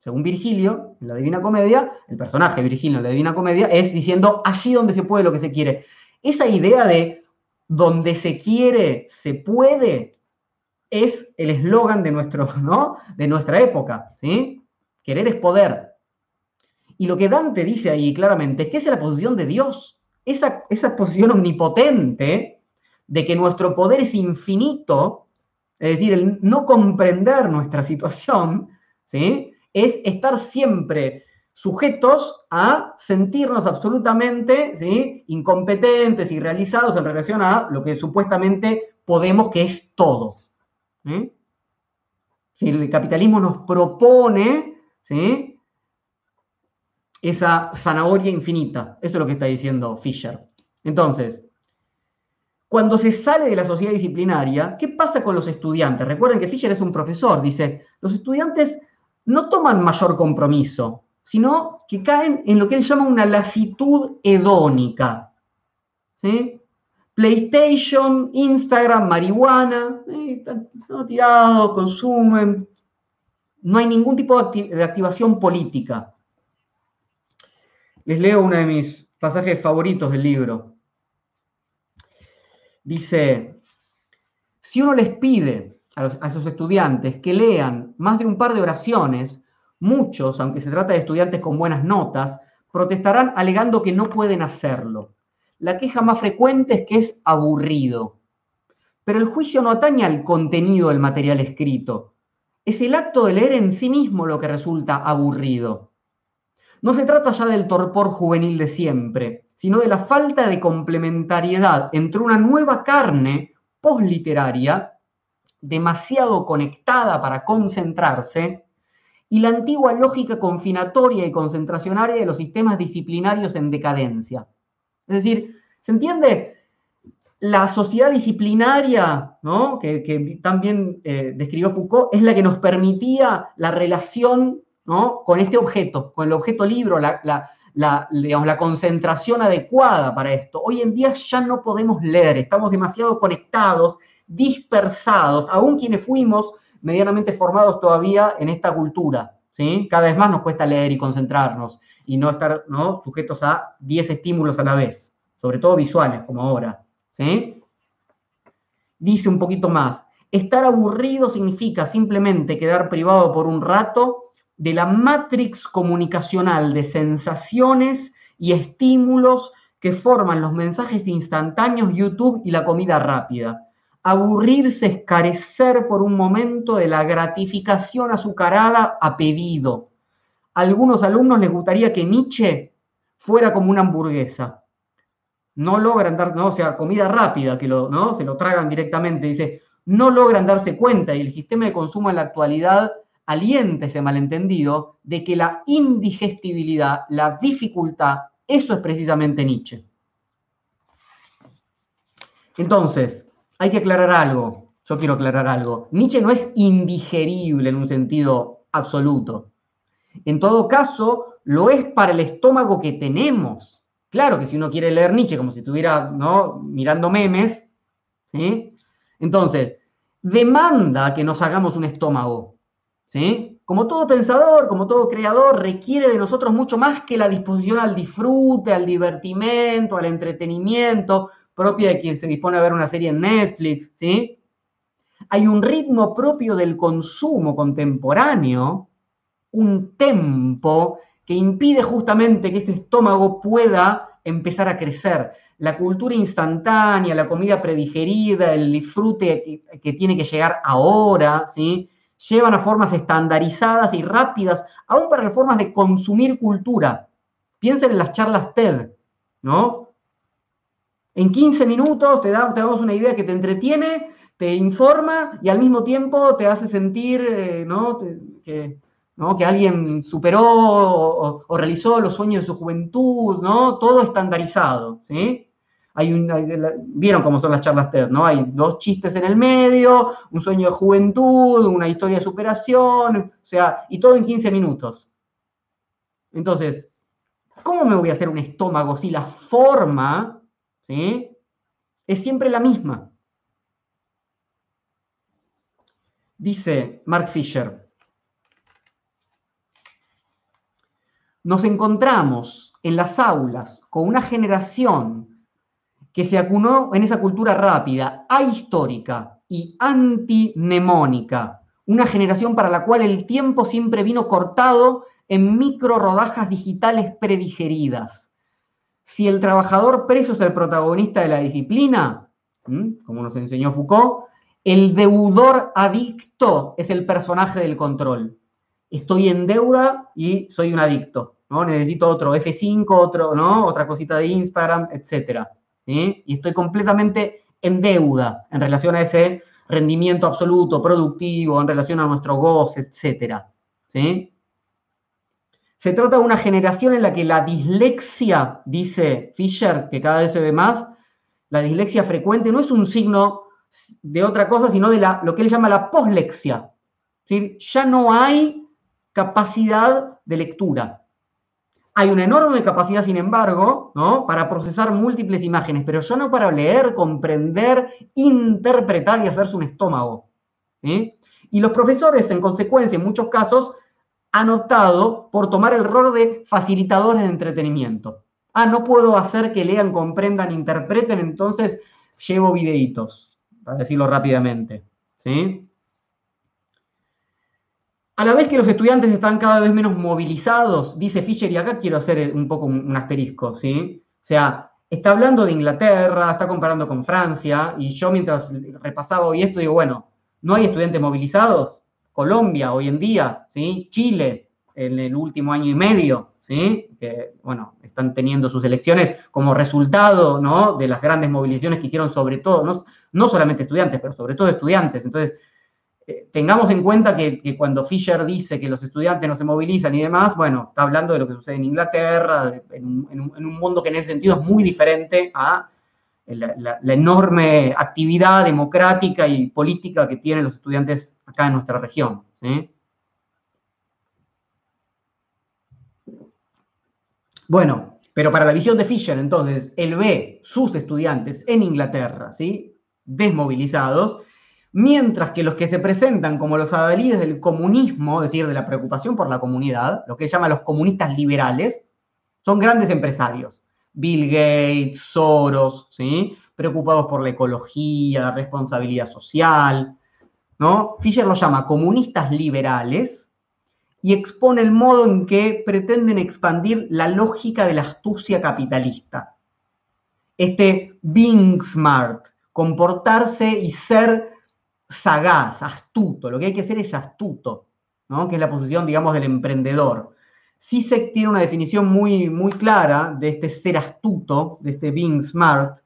según Virgilio, en la Divina Comedia, el personaje Virgilio en la Divina Comedia, es diciendo allí donde se puede lo que se quiere. Esa idea de donde se quiere, se puede, es el eslogan de, nuestro, [LAUGHS] ¿no? de nuestra época. ¿sí? Querer es poder. Y lo que Dante dice ahí claramente es que esa es la posición de Dios. Esa, esa posición omnipotente de que nuestro poder es infinito, es decir, el no comprender nuestra situación, ¿sí? es estar siempre sujetos a sentirnos absolutamente ¿sí? incompetentes y realizados en relación a lo que supuestamente podemos, que es todo. El capitalismo nos propone ¿sí? esa zanahoria infinita. Eso es lo que está diciendo Fisher. Entonces, cuando se sale de la sociedad disciplinaria, ¿qué pasa con los estudiantes? Recuerden que Fisher es un profesor, dice, los estudiantes no toman mayor compromiso sino que caen en lo que él llama una lasitud hedónica. ¿sí? PlayStation, Instagram, marihuana, eh, ¿no? tirados, consumen. No hay ningún tipo de, activación política. Les leo uno de mis pasajes favoritos del libro. Dice, si uno les pide a, a esos estudiantes que lean más de un par de oraciones, muchos, aunque se trata de estudiantes con buenas notas, protestarán alegando que no pueden hacerlo la queja más frecuente es que es aburrido. Pero el juicio no atañe al contenido del material escrito. Es el acto de leer en sí mismo lo que resulta aburrido. No se trata ya del torpor juvenil de siempre, sino de la falta de complementariedad entre una nueva carne posliteraria, demasiado conectada para concentrarse, y la antigua lógica confinatoria y concentracionaria de los sistemas disciplinarios en decadencia. Es decir, ¿se entiende? La sociedad disciplinaria, ¿no? que, también eh, describió Foucault, es la que nos permitía la relación ¿no? con este objeto, con el objeto libro, la, la concentración adecuada para esto. Hoy en día ya no podemos leer, estamos demasiado conectados, dispersados, aún quienes fuimos medianamente formados todavía en esta cultura. Cada vez más nos cuesta leer y concentrarnos y no estar ¿no? sujetos a 10 estímulos a la vez, sobre todo visuales como ahora, ¿sí? Dice un poquito más, estar aburrido significa simplemente quedar privado por un rato de la matrix comunicacional de sensaciones y estímulos que forman los mensajes instantáneos, YouTube y la comida rápida. Aburrirse es carecer por un momento de la gratificación azucarada a pedido. A algunos alumnos les gustaría que Nietzsche fuera como una hamburguesa. No logran dar, no, o sea, comida rápida, que lo, ¿no? se lo tragan directamente. Dice, no logran darse cuenta y el sistema de consumo en la actualidad alienta ese malentendido de que la indigestibilidad, la dificultad, eso es precisamente Nietzsche. Entonces, hay que aclarar algo. Yo quiero aclarar algo. Nietzsche no es indigerible en un sentido absoluto. En todo caso, lo es para el estómago que tenemos. Claro que si uno quiere leer Nietzsche como si estuviera ¿no? mirando memes, ¿sí? Entonces, demanda que nos hagamos un estómago. ¿sí? Como todo pensador, como todo creador, requiere de nosotros mucho más que la disposición al disfrute, al divertimento, al entretenimiento, propia de quien se dispone a ver una serie en Netflix, ¿sí? Hay un ritmo propio del consumo contemporáneo, un tempo que impide justamente que este estómago pueda empezar a crecer. La cultura instantánea, la comida predigerida, el disfrute que, tiene que llegar ahora, ¿sí? llevan a formas estandarizadas y rápidas, aún para las formas de consumir cultura. Piensen en las charlas TED, ¿no? En 15 minutos te, damos una idea que te entretiene, te informa y al mismo tiempo te hace sentir eh, que, alguien superó o, realizó los sueños de su juventud, ¿no? Todo estandarizado, ¿sí? Hay Vieron cómo son las charlas TED, ¿no? Hay dos chistes en el medio, un sueño de juventud, una historia de superación, o sea, y todo en 15 minutos. Entonces, ¿cómo me voy a hacer un estómago si la forma ¿sí? Es siempre la misma. Dice Mark Fisher, nos encontramos en las aulas con una generación que se acunó en esa cultura rápida, ahistórica y antinemónica, una generación para la cual el tiempo siempre vino cortado en micro rodajas digitales predigeridas si el trabajador preso es el protagonista de la disciplina, como nos enseñó Foucault, el deudor adicto es el personaje del control. Estoy en deuda y soy un adicto, ¿no? Necesito otro F5, otro, ¿no? Otra cosita de Instagram, etc. Y estoy completamente en deuda en relación a ese rendimiento absoluto, productivo, en relación a nuestro goce, etc. ¿Sí? Se trata de una generación en la que la dislexia, dice Fisher, que cada vez se ve más, la dislexia frecuente no es un signo de otra cosa, sino de la, lo que él llama la poslexia. Es decir, ya no hay capacidad de lectura. Hay una enorme capacidad, sin embargo, ¿no? para procesar múltiples imágenes, pero ya no para leer, comprender, interpretar y hacerse un estómago. Y los profesores, en consecuencia, en muchos casos, han por tomar el rol de facilitadores de entretenimiento. Ah, no puedo hacer que lean, comprendan, interpreten, entonces llevo videitos, para decirlo rápidamente. ¿sí? A la vez que los estudiantes están cada vez menos movilizados, dice Fisher, y acá quiero hacer un poco un asterisco, ¿sí? O sea, está hablando de Inglaterra, está comparando con Francia, y yo mientras repasaba hoy esto digo, bueno, ¿no hay estudiantes movilizados? Colombia hoy en día, ¿sí? Chile en el último año y medio, ¿sí? Que, bueno, están teniendo sus elecciones como resultado, ¿no? De las grandes movilizaciones que hicieron sobre todo, no, no solamente estudiantes, pero sobre todo estudiantes. Entonces, eh, tengamos en cuenta que, cuando Fisher dice que los estudiantes no se movilizan y demás, bueno, está hablando de lo que sucede en Inglaterra, en un, mundo que en ese sentido es muy diferente a la, enorme actividad democrática y política que tienen los estudiantes acá en nuestra región. Bueno, pero para la visión de Fisher, entonces, él ve sus estudiantes en Inglaterra, ¿sí? Desmovilizados, mientras que los que se presentan como los adalides del comunismo, es decir, de la preocupación por la comunidad, lo que llaman los comunistas liberales, son grandes empresarios. Bill Gates, Soros, ¿sí? preocupados por la ecología, la responsabilidad social. ¿no? Fisher los llama comunistas liberales y expone el modo en que pretenden expandir la lógica de la astucia capitalista. Este being smart, comportarse y ser sagaz, astuto. Lo que hay que hacer es astuto, ¿no? que es la posición, digamos, del emprendedor. CISEC tiene una definición muy, muy clara de este ser astuto, de este being smart,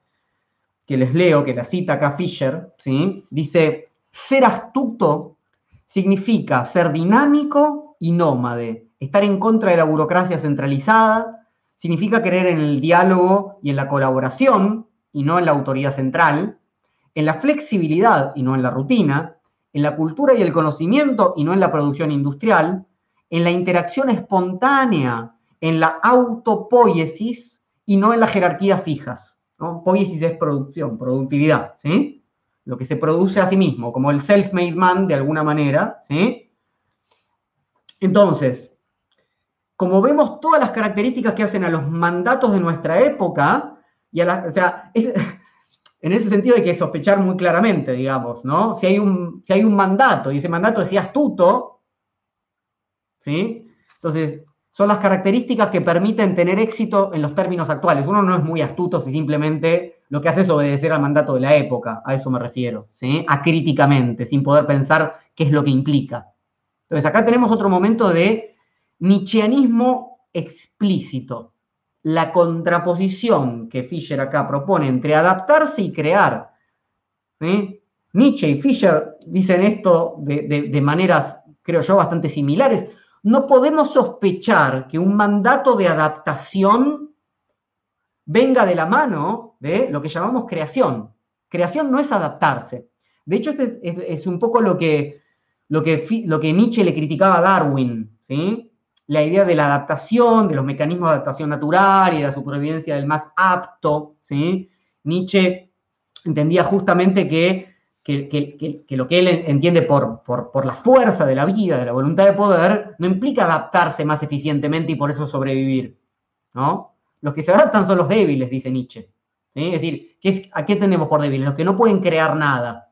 que les leo, que la cita acá Fisher, ¿sí? dice, ser astuto significa ser dinámico y nómade, estar en contra de la burocracia centralizada, significa creer en el diálogo y en la colaboración y no en la autoridad central, en la flexibilidad y no en la rutina, en la cultura y el conocimiento y no en la producción industrial, en la interacción espontánea, en la autopoiesis y no en las jerarquías fijas. ¿no? Poiesis es producción, productividad, ¿sí? Lo que se produce a sí mismo, como el self-made man de alguna manera, ¿sí? Entonces, como vemos todas las características que hacen a los mandatos de nuestra época, y a la, o sea, es, [LAUGHS] en ese sentido hay que sospechar muy claramente, digamos, ¿no? Si hay un, si hay un mandato y ese mandato es astuto, ¿sí? Entonces, son las características que permiten tener éxito en los términos actuales. Uno no es muy astuto si simplemente lo que hace es obedecer al mandato de la época, a eso me refiero, ¿sí? Acríticamente, sin poder pensar qué es lo que implica. Entonces, acá tenemos otro momento de nietzscheanismo explícito la contraposición que Fischer acá propone entre adaptarse y crear. Nietzsche y Fischer dicen esto de, maneras, creo yo, bastante similares. No podemos sospechar que un mandato de adaptación venga de la mano de lo que llamamos creación. Creación no es adaptarse. De hecho, este es, un poco lo que, lo, que, Nietzsche le criticaba a Darwin. ¿sí? la idea de la adaptación, de los mecanismos de adaptación natural y de la supervivencia del más apto, ¿sí? Nietzsche entendía justamente que, lo que él entiende por, por, la fuerza de la vida, de la voluntad de poder, no implica adaptarse más eficientemente y por eso sobrevivir, ¿no? Los que se adaptan son los débiles, dice Nietzsche. Es decir, ¿a qué tenemos por débiles? Los que no pueden crear nada.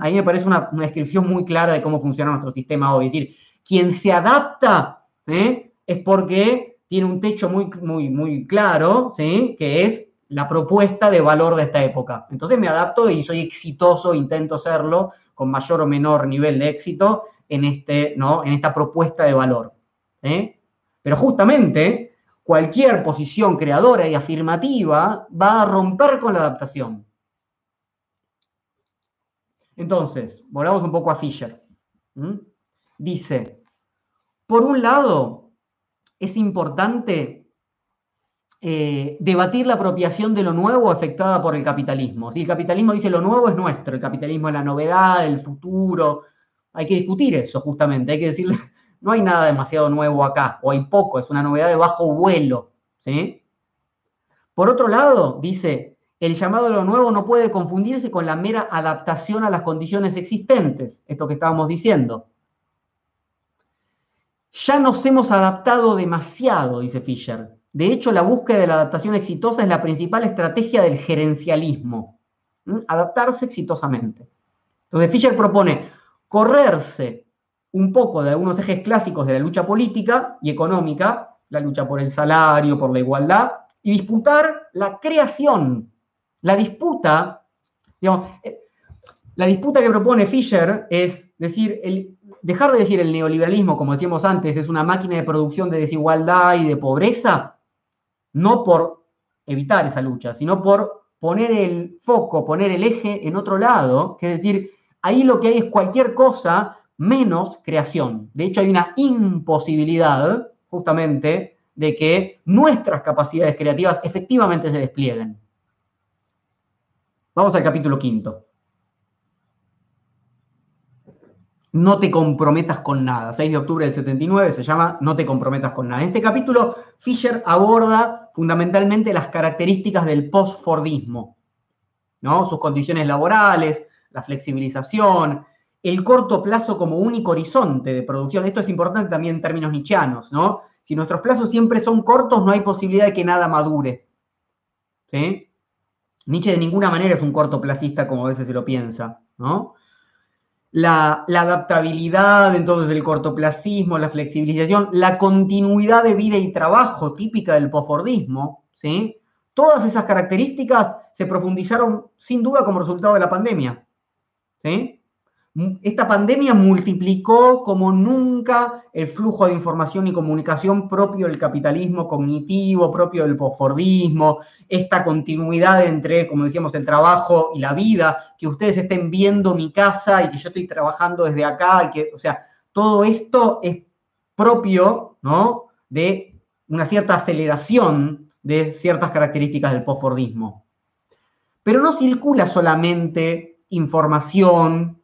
Ahí me parece una, descripción muy clara de cómo funciona nuestro sistema hoy. Es decir, quien se adapta ¿sí? es porque tiene un techo muy, muy, muy claro, ¿sí? que es la propuesta de valor de esta época. Entonces me adapto y soy exitoso, intento serlo con mayor o menor nivel de éxito en, este, ¿no? en esta propuesta de valor. Pero justamente cualquier posición creadora y afirmativa va a romper con la adaptación. Entonces, volvamos un poco a Fisher. Dice, por un lado, es importante eh, debatir la apropiación de lo nuevo afectada por el capitalismo. Si el capitalismo dice lo nuevo es nuestro, el capitalismo es la novedad, el futuro, hay que discutir eso justamente, hay que decirle, [LAUGHS] no hay nada demasiado nuevo acá, o hay poco, es una novedad de bajo vuelo. ¿sí? Por otro lado, dice, el llamado a lo nuevo no puede confundirse con la mera adaptación a las condiciones existentes, esto que estábamos diciendo. Ya nos hemos adaptado demasiado, dice Fisher. De hecho, la búsqueda de la adaptación exitosa es la principal estrategia del gerencialismo. Adaptarse exitosamente. Entonces, Fisher propone correrse un poco de algunos ejes clásicos de la lucha política y económica, la lucha por el salario, por la igualdad, y disputar la creación. La disputa, eh, la disputa que propone Fisher es decir, dejar de decir el neoliberalismo, como decíamos antes, es una máquina de producción de desigualdad y de pobreza, no por evitar esa lucha, sino por poner el foco, poner el eje en otro lado, que es decir, ahí lo que hay es cualquier cosa menos creación. De hecho, hay una imposibilidad, justamente, de que nuestras capacidades creativas efectivamente se desplieguen. Vamos al capítulo quinto. No te comprometas con nada. 6 de octubre del 79 se llama No te comprometas con nada. En este capítulo, Fisher aborda fundamentalmente las características del post-Fordismo, ¿no? sus condiciones laborales, la flexibilización, el corto plazo como único horizonte de producción. Esto es importante también en términos nichianos, ¿no? Si nuestros plazos siempre son cortos, no hay posibilidad de que nada madure. ¿Sí? Nietzsche de ninguna manera es un cortoplacista como a veces se lo piensa, ¿no? La, adaptabilidad entonces del cortoplacismo, la flexibilización, la continuidad de vida y trabajo típica del posfordismo, ¿sí? Todas esas características se profundizaron sin duda como resultado de la pandemia, ¿sí? Esta pandemia multiplicó como nunca el flujo de información y comunicación propio del capitalismo cognitivo, propio del posfordismo, esta continuidad entre, como decíamos, el trabajo y la vida, que ustedes estén viendo mi casa y que yo estoy trabajando desde acá, que, o sea, todo esto es propio, ¿no? De una cierta aceleración de ciertas características del posfordismo. Pero no circula solamente información,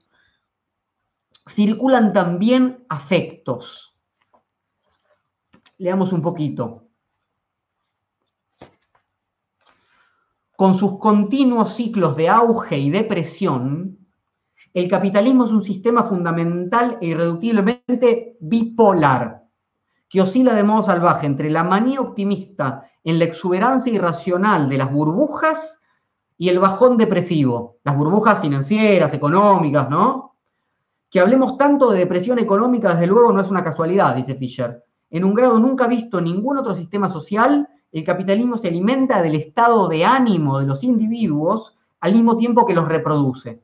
circulan también afectos. Leamos un poquito. Con sus continuos ciclos de auge y depresión, el capitalismo es un sistema fundamental e irreductiblemente bipolar, que oscila de modo salvaje entre la manía optimista en la exuberancia irracional de las burbujas y el bajón depresivo, las burbujas financieras, económicas, ¿no? Que hablemos tanto de depresión económica, desde luego, no es una casualidad, dice Fischer. En un grado nunca visto en ningún otro sistema social, el capitalismo se alimenta del estado de ánimo de los individuos al mismo tiempo que los reproduce.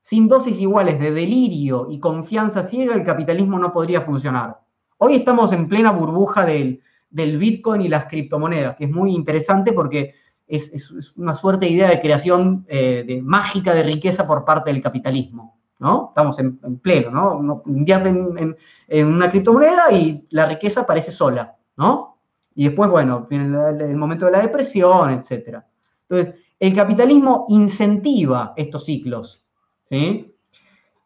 Sin dosis iguales de delirio y confianza ciega, el capitalismo no podría funcionar. Hoy estamos en plena burbuja del, Bitcoin y las criptomonedas, que es muy interesante porque es, una suerte de idea de creación eh, de, mágica de riqueza por parte del capitalismo. ¿No? Estamos en, pleno, ¿no? Uno invierte en, una criptomoneda y la riqueza aparece sola, ¿no? Y después, bueno, viene el, momento de la depresión, etc. Entonces, el capitalismo incentiva estos ciclos. E,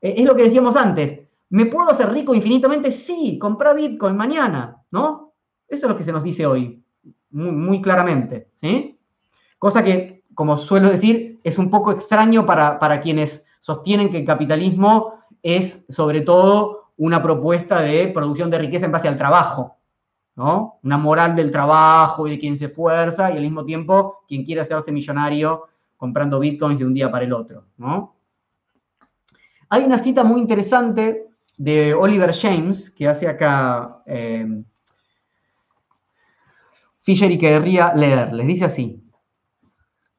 es lo que decíamos antes. ¿Me puedo hacer rico infinitamente? Sí, comprar Bitcoin mañana, ¿no? Eso es lo que se nos dice hoy, muy, claramente. Cosa que, como suelo decir, es un poco extraño para quienes sostienen que el capitalismo es sobre todo una propuesta de producción de riqueza en base al trabajo, ¿no? Una moral del trabajo y de quien se esfuerza y al mismo tiempo quien quiere hacerse millonario comprando bitcoins de un día para el otro, ¿no? Hay una cita muy interesante de Oliver James que hace acá eh, Fisher y querría leer. Les dice así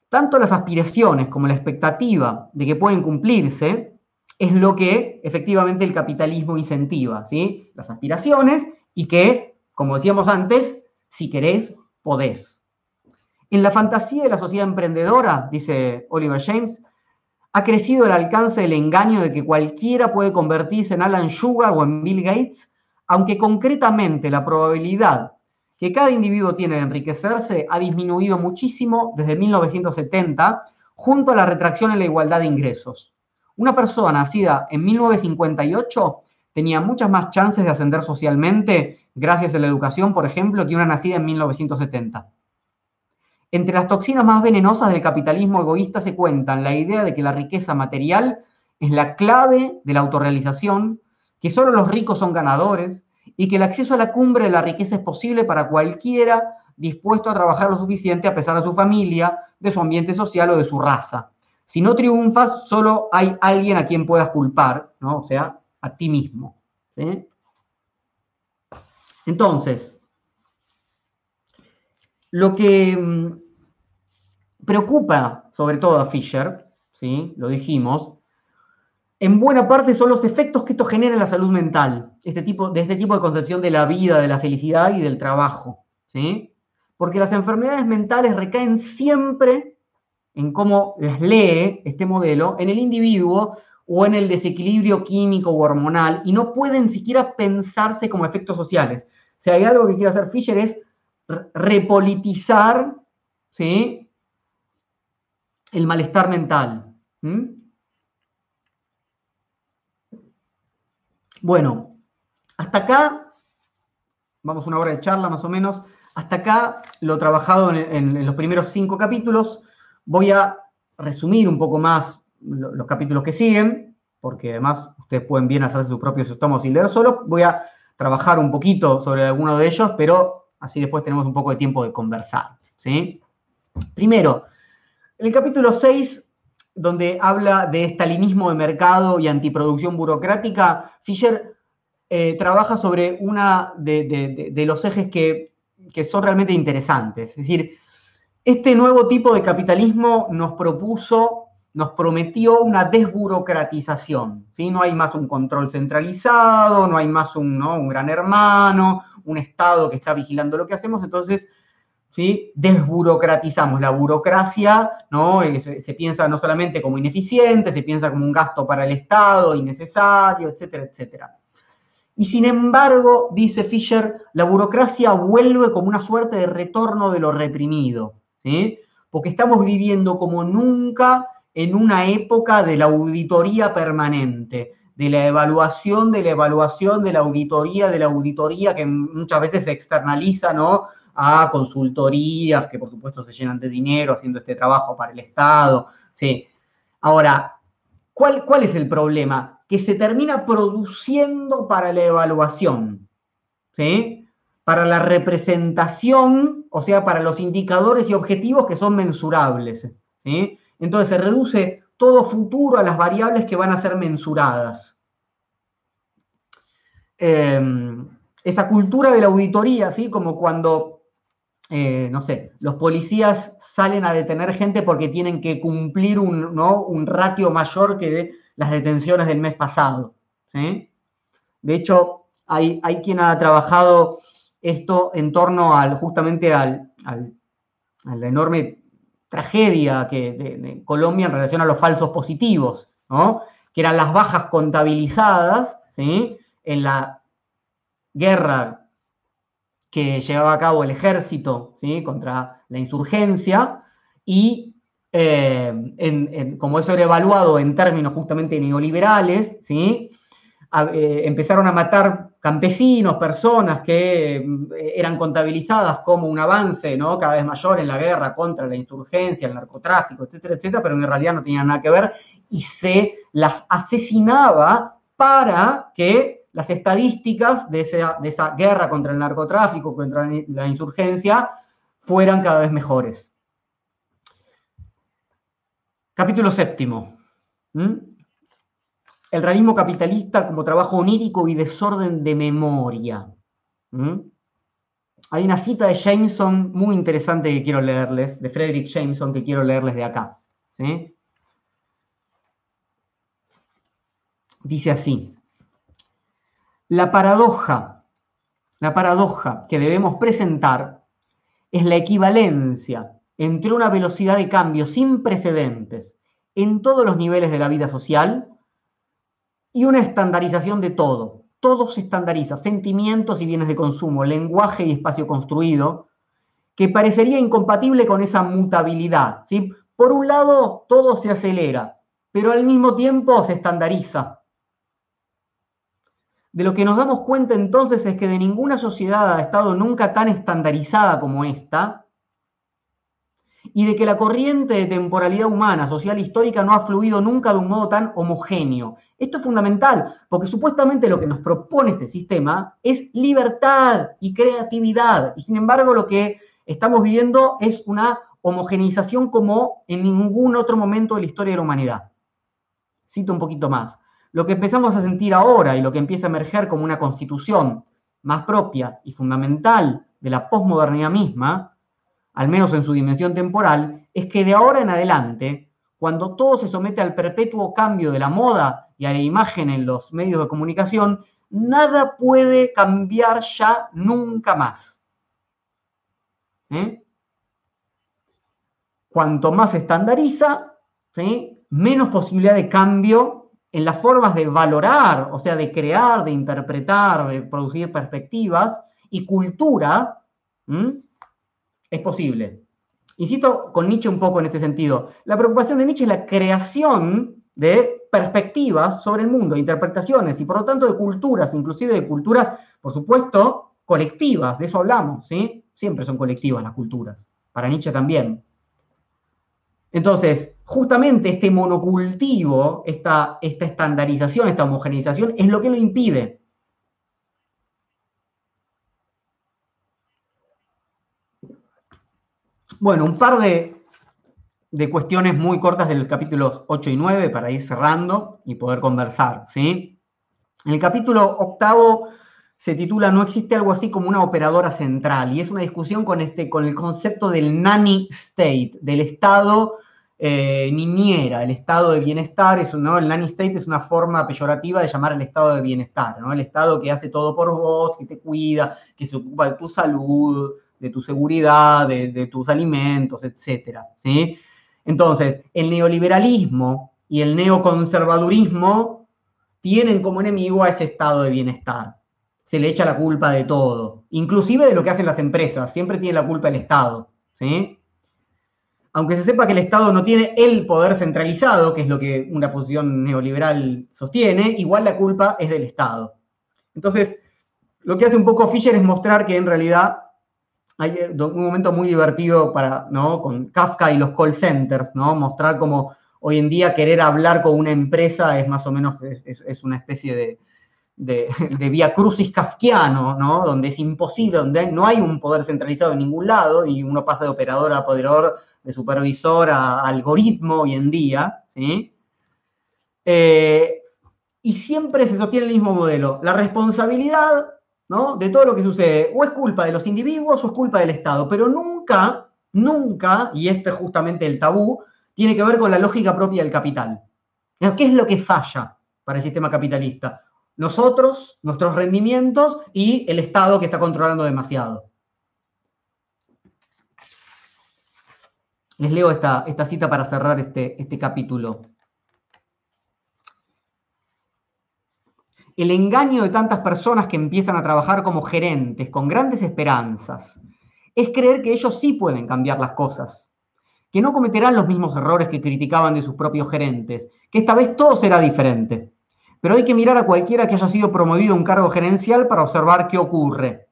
tanto las aspiraciones como la expectativa de que pueden cumplirse es lo que efectivamente el capitalismo incentiva, ¿sí? Las aspiraciones y que, como decíamos antes, si querés, podés. En la fantasía de la sociedad emprendedora, dice Oliver James, ha crecido el alcance del engaño de que cualquiera puede convertirse en Alan Sugar o en Bill Gates, aunque concretamente la probabilidad que cada individuo tiene de enriquecerse ha disminuido muchísimo desde 1970, junto a la retracción en la igualdad de ingresos. Una persona nacida en 1958 tenía muchas más chances de ascender socialmente gracias a la educación, por ejemplo, que una nacida en 1970. Entre las toxinas más venenosas del capitalismo egoísta se cuentan la idea de que la riqueza material es la clave de la autorrealización, que solo los ricos son ganadores y que el acceso a la cumbre de la riqueza es posible para cualquiera dispuesto a trabajar lo suficiente a pesar de su familia, de su ambiente social o de su raza. Si no triunfas, solo hay alguien a quien puedas culpar, ¿no? O sea, a ti mismo. Entonces, lo que mm, preocupa sobre todo a Fisher, ¿sí? Lo dijimos, en buena parte son los efectos que esto genera en la salud mental, este tipo, de este tipo de concepción de la vida, de la felicidad y del trabajo, ¿sí? Porque las enfermedades mentales recaen siempre en cómo las lee este modelo en el individuo o en el desequilibrio químico o hormonal y no pueden siquiera pensarse como efectos sociales. Si hay algo que quiere hacer Fisher es repolitizar ¿sí? el malestar mental. Bueno, hasta acá, vamos una hora de charla más o menos, hasta acá lo trabajado en, los primeros cinco capítulos. Voy a resumir un poco más los capítulos que siguen, porque además ustedes pueden bien hacer sus propios tomos y leer solo. Voy a trabajar un poquito sobre alguno de ellos, pero así después tenemos un poco de tiempo de conversar. ¿sí? Primero, en el capítulo 6 donde habla de estalinismo de mercado y antiproducción burocrática, Fisher eh, trabaja sobre una de, los ejes que, son realmente interesantes. Es decir, este nuevo tipo de capitalismo nos propuso, nos prometió una desburocratización. ¿sí? No hay más un control centralizado, no hay más un, un gran hermano, un Estado que está vigilando lo que hacemos. Entonces, ¿sí? Desburocratizamos la burocracia, ¿no? Eh, se, piensa no solamente como ineficiente, se piensa como un gasto para el Estado, innecesario, etcétera, etcétera. Y sin embargo, dice Fisher, la burocracia vuelve como una suerte de retorno de lo reprimido, ¿sí? Porque estamos viviendo como nunca en una época de la auditoría permanente, de la evaluación, de la evaluación, de la auditoría, de la auditoría que muchas veces se externaliza, ¿no? a consultorías que por supuesto se llenan de dinero haciendo este trabajo para el Estado. Sí. Ahora, ¿cuál, cuál es el problema? Que se termina produciendo para la evaluación, ¿sí? Para la representación, o sea, para los indicadores y objetivos que son mensurables, ¿sí? Entonces se reduce todo futuro a las variables que van a ser mensuradas. Em, esa cultura de la auditoría, ¿sí? Como cuando eh, no sé, los policías salen a detener gente porque tienen que cumplir un, ¿no? un ratio mayor que las detenciones del mes pasado. De hecho, hay, hay, quien ha trabajado esto en torno al, justamente al, a la enorme tragedia que, de, Colombia en relación a los falsos positivos, que eran las bajas contabilizadas en la guerra que llevaba a cabo el ejército ¿sí? contra la insurgencia y eh, como eso era evaluado en términos justamente neoliberales, ¿sí? Eh, empezaron a matar campesinos, personas que mm, eran contabilizadas como un avance ¿no? cada vez mayor en la guerra contra la insurgencia, el narcotráfico, etcétera, etcétera, pero en realidad no tenían nada que ver y se las asesinaba para que las estadísticas de esa, guerra contra el narcotráfico, contra la insurgencia, fueran cada vez mejores. Capítulo séptimo. El realismo capitalista como trabajo onírico y desorden de memoria. Hay una cita de Jameson muy interesante que quiero leerles, de Frederick Jameson, que quiero leerles de acá. Dice así. La paradoja, la paradoja que debemos presentar es la equivalencia entre una velocidad de cambio sin precedentes en todos los niveles de la vida social y una estandarización de todo. Todo se estandariza, sentimientos y bienes de consumo, lenguaje y espacio construido, que parecería incompatible con esa mutabilidad. ¿sí? Por un lado, todo se acelera, pero al mismo tiempo se estandariza. de lo que nos damos cuenta entonces es que de ninguna sociedad ha estado nunca tan estandarizada como esta, y de que la corriente de temporalidad humana, social, histórica no ha fluido nunca de un modo tan homogéneo. Esto es fundamental, porque supuestamente lo que nos propone este sistema es libertad y creatividad, y sin embargo lo que estamos viviendo es una homogeneización como en ningún otro momento de la historia de la humanidad. Cito un poquito más. Lo que empezamos a sentir ahora y lo que empieza a emerger como una constitución más propia y fundamental de la posmodernidad misma, al menos en su dimensión temporal, es que de ahora en adelante, cuando todo se somete al perpetuo cambio de la moda y a la imagen en los medios de comunicación, nada puede cambiar ya nunca más. ¿Eh? Cuanto más se estandariza, menos posibilidad de cambio en las formas de valorar, o sea, de crear, de interpretar, de producir perspectivas y cultura, es posible. Insisto con Nietzsche un poco en este sentido. La preocupación de Nietzsche es la creación de perspectivas sobre el mundo, interpretaciones y por lo tanto de culturas, inclusive de culturas, por supuesto, colectivas, de eso hablamos, ¿sí? Siempre son colectivas las culturas, para Nietzsche también. Entonces, justamente este monocultivo, esta, esta estandarización, esta homogeneización, es lo que lo impide. Bueno, un par de, de cuestiones muy cortas del capítulo 8 y 9 para ir cerrando y poder conversar, ¿sí? El capítulo octavo se titula No existe algo así como una operadora central y es una discusión con, este, con el concepto del nanny state, del estado eh, niñera, el estado de bienestar, es, ¿no? el nanny state es una forma peyorativa de llamar al estado de bienestar, ¿no? el estado que hace todo por vos, que te cuida, que se ocupa de tu salud, de tu seguridad, de, tus alimentos, etc. ¿sí? Entonces, el neoliberalismo y el neoconservadurismo tienen como enemigo a ese estado de bienestar. Se le echa la culpa de todo, inclusive de lo que hacen las empresas, siempre tiene la culpa el Estado. ¿sí? aunque se sepa que el Estado no tiene el poder centralizado, que es lo que una posición neoliberal sostiene, igual la culpa es del Estado. Entonces, lo que hace un poco Fischer es mostrar que en realidad hay eh, un momento muy divertido para, ¿no? con Kafka y los call centers, ¿no? mostrar cómo hoy en día querer hablar con una empresa es más o menos, es, una especie de, de, [LAUGHS] de vía crucis kafkiano, ¿no? donde es imposible, donde no hay un poder centralizado en ningún lado y uno pasa de operador a operador de supervisor a algoritmo hoy en día, ¿sí? Eh, y siempre se sostiene el mismo modelo. La responsabilidad ¿no? de todo lo que sucede o es culpa de los individuos o es culpa del Estado, pero nunca, nunca, y este es justamente el tabú, tiene que ver con la lógica propia del capital. ¿Qué es lo que falla para el sistema capitalista? Nosotros, nuestros rendimientos y el Estado que está controlando demasiado. Les leo esta, esta cita para cerrar este, este capítulo. El engaño de tantas personas que empiezan a trabajar como gerentes con grandes esperanzas es creer que ellos sí pueden cambiar las cosas, que no cometerán los mismos errores que criticaban de sus propios gerentes, que esta vez todo será diferente. Pero hay que mirar a cualquiera que haya sido promovido a un cargo gerencial para observar qué ocurre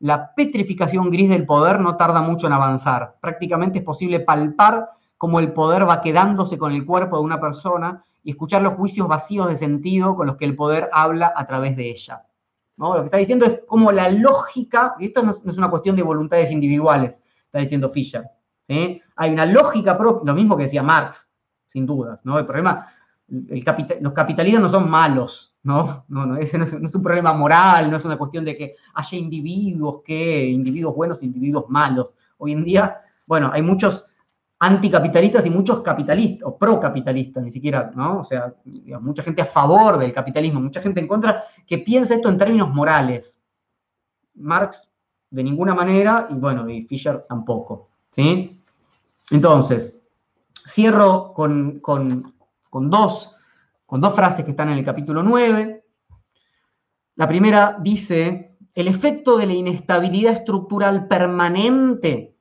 la petrificación gris del poder no tarda mucho en avanzar. Prácticamente es posible palpar cómo el poder va quedándose con el cuerpo de una persona y escuchar los juicios vacíos de sentido con los que el poder habla a través de ella. ¿No? Lo que está diciendo es como la lógica, y esto no es una cuestión de voluntades individuales, está diciendo Fischer. Hay una lógica propia, lo mismo que decía Marx, sin dudas. ¿no? El problema, los capitalistas no son malos, ¿no? No, no, ese no es, un problema moral, no es una cuestión de que haya individuos que, individuos buenos individuos malos. Hoy en día, bueno, hay muchos anticapitalistas y muchos capitalistas, o procapitalistas, ni siquiera, ¿no? O sea, mucha gente a favor del capitalismo, mucha gente en contra, que piensa esto en términos morales. Marx, de ninguna manera, y bueno, y Fischer tampoco, ¿sí? Entonces, cierro con, con, con dos con dos frases que están en el capítulo 9. La primera dice, el efecto de la inestabilidad estructural permanente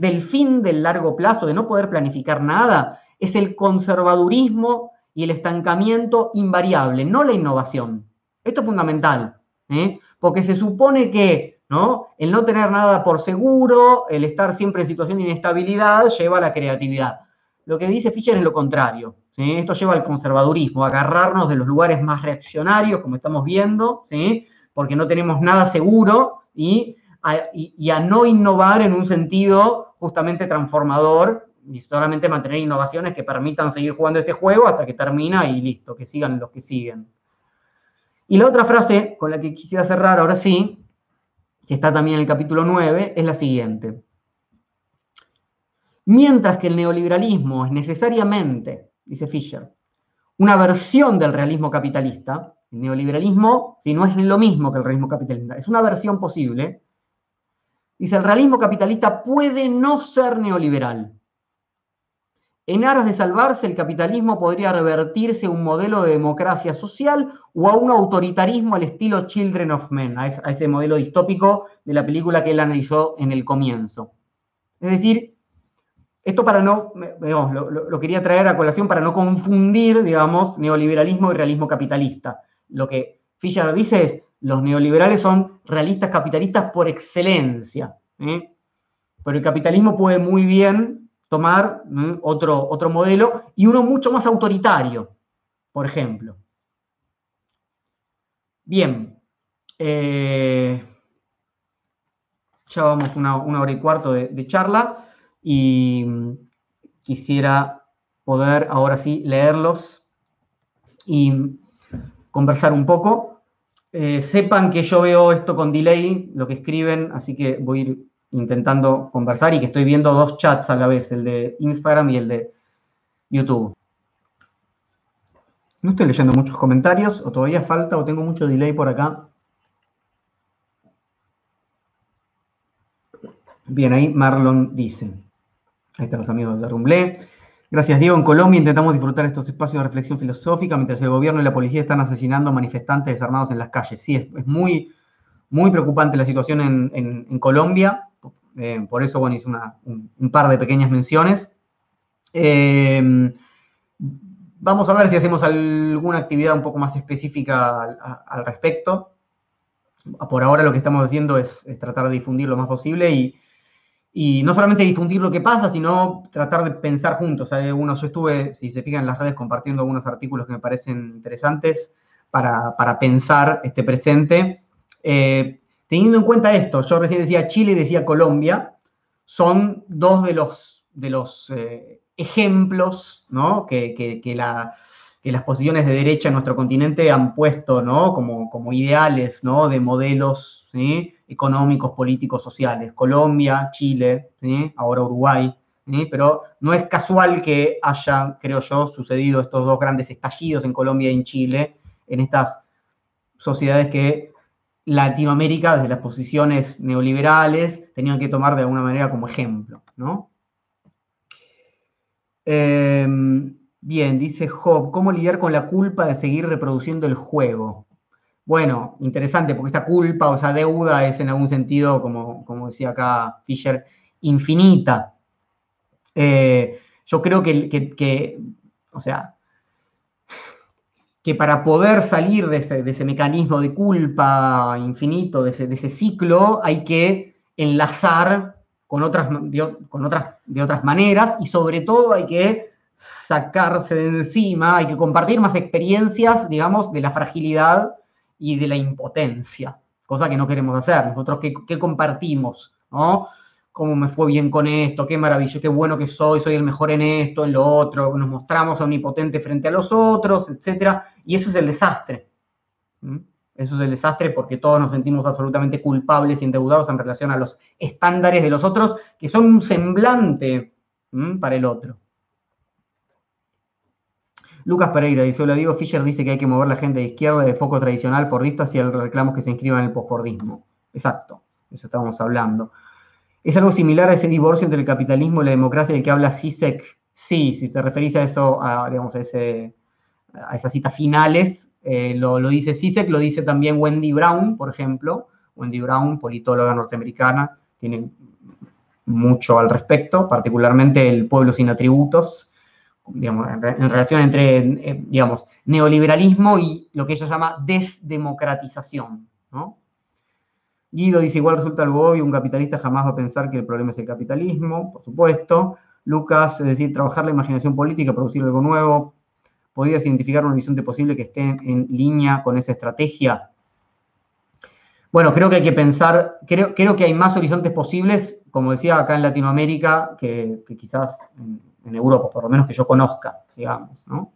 del fin del largo plazo, de no poder planificar nada, es el conservadurismo y el estancamiento invariable, no la innovación. Esto es fundamental, ¿eh? porque se supone que ¿no? el no tener nada por seguro, el estar siempre en situación de inestabilidad, lleva a la creatividad. Lo que dice Fischer es lo contrario. Esto lleva al conservadurismo, agarrarnos de los lugares más reaccionarios, como estamos viendo, ¿sí? porque no tenemos nada seguro y y a no innovar en un sentido justamente transformador y solamente mantener innovaciones que permitan seguir jugando este juego hasta que termina y listo, que sigan los que siguen. Y la otra frase con la que quisiera cerrar ahora sí, que está también en el capítulo 9, es la siguiente. Mientras que el neoliberalismo es necesariamente, dice Fisher, una versión del realismo capitalista, el neoliberalismo, si no es lo mismo que el realismo capitalista, es una versión posible, dice, el realismo capitalista puede no ser neoliberal, en aras de salvarse, el capitalismo podría revertirse a un modelo de democracia social o a un autoritarismo al estilo Children of Men, a ese modelo distópico de la película que él analizó en el comienzo. Es decir, esto para no, lo, quería traer a colación para no confundir, digamos, neoliberalismo y realismo capitalista. Lo que Fischer dice es, los neoliberales son realistas capitalistas por excelencia, ¿eh? pero el capitalismo puede muy bien tomar otro, otro modelo y uno mucho más autoritario, por ejemplo. Bien, eh, ya vamos una, una, hora y cuarto de, charla y quisiera poder ahora sí leerlos y conversar un poco. Eh, sepan que yo veo esto con delay, lo que escriben, así que voy a ir intentando conversar y que estoy viendo dos chats a la vez, el de Instagram y el de YouTube. No estoy leyendo muchos comentarios, o todavía falta, o tengo mucho delay por acá. Bien, ahí Marlon dice. Ahí están los amigos de Rumblé. Gracias, Diego. En Colombia intentamos disfrutar estos espacios de reflexión filosófica mientras el gobierno y la policía están asesinando manifestantes desarmados en las calles. Sí, es, muy, muy preocupante la situación en Colombia. Eh, por eso, bueno, hice un, par de pequeñas menciones. Eh, vamos a ver si hacemos alguna actividad un poco más específica al, respecto. Por ahora lo que estamos haciendo es, tratar de difundir lo más posible y, no solamente difundir lo que pasa, sino tratar de pensar juntos. Uno, yo estuve, si se fijan en las redes, compartiendo algunos artículos que me parecen interesantes para, pensar este presente. Eh, Teniendo en cuenta esto, yo recién decía Chile y decía Colombia, son dos de los, de los eh, ejemplos que, las posiciones de derecha en nuestro continente han puesto como, ideales de modelos económicos, políticos, sociales. Colombia, Chile, ahora Uruguay. Pero no es casual que haya, creo yo, sucedido estos dos grandes estallidos en Colombia y en Chile, en estas sociedades que Latinoamérica, desde las posiciones neoliberales, tenían que tomar de alguna manera como ejemplo, ¿no? Em, bien, dice Job, ¿cómo lidiar con la culpa de seguir reproduciendo el juego? Bueno, interesante, porque esta culpa o esa deuda es en algún sentido, como, como decía acá Fisher, infinita. Eh, yo creo que, que, o sea, que para poder salir de ese, mecanismo de culpa infinito, de ese, ciclo, hay que enlazar con otras, de, con otras, de otras maneras y sobre todo hay que sacarse de encima, hay que compartir más experiencias, digamos, de la fragilidad y de la impotencia, cosa que no queremos hacer. Nosotros, ¿qué, compartimos? ¿no? cómo me fue bien con esto, qué maravilloso, qué bueno que soy, soy el mejor en esto, en lo otro, nos mostramos omnipotentes frente a los otros, etc. Y eso es el desastre. Eso es el desastre porque todos nos sentimos absolutamente culpables y endeudados en relación a los estándares de los otros, que son un semblante para el otro. Lucas Pereira dice, hola Diego Fischer dice que hay que mover la gente de izquierda de foco tradicional fordista hacia el reclamo que se inscriba en el postfordismo. Exacto, eso estábamos hablando. ¿Es algo similar a ese divorcio entre el capitalismo y la democracia del que habla Sisek? Sí, si te referís a eso, a, digamos, a, ese, a esas citas finales, eh, lo, dice Sisek, lo dice también Wendy Brown, por ejemplo. Wendy Brown, politóloga norteamericana, tiene mucho al respecto, particularmente el pueblo sin atributos, en, relación entre, eh, digamos, neoliberalismo y lo que ella llama desdemocratización, ¿no? Guido dice, igual resulta algo obvio, un capitalista jamás va a pensar que el problema es el capitalismo, por supuesto. Lucas, es decir, trabajar la imaginación política, producir algo nuevo. ¿Podrías identificar un horizonte posible que esté en línea con esa estrategia? Bueno, creo que hay que pensar, creo, creo que hay más horizontes posibles, como decía acá en Latinoamérica, que, quizás en, Europa, por lo menos que yo conozca, digamos, ¿no?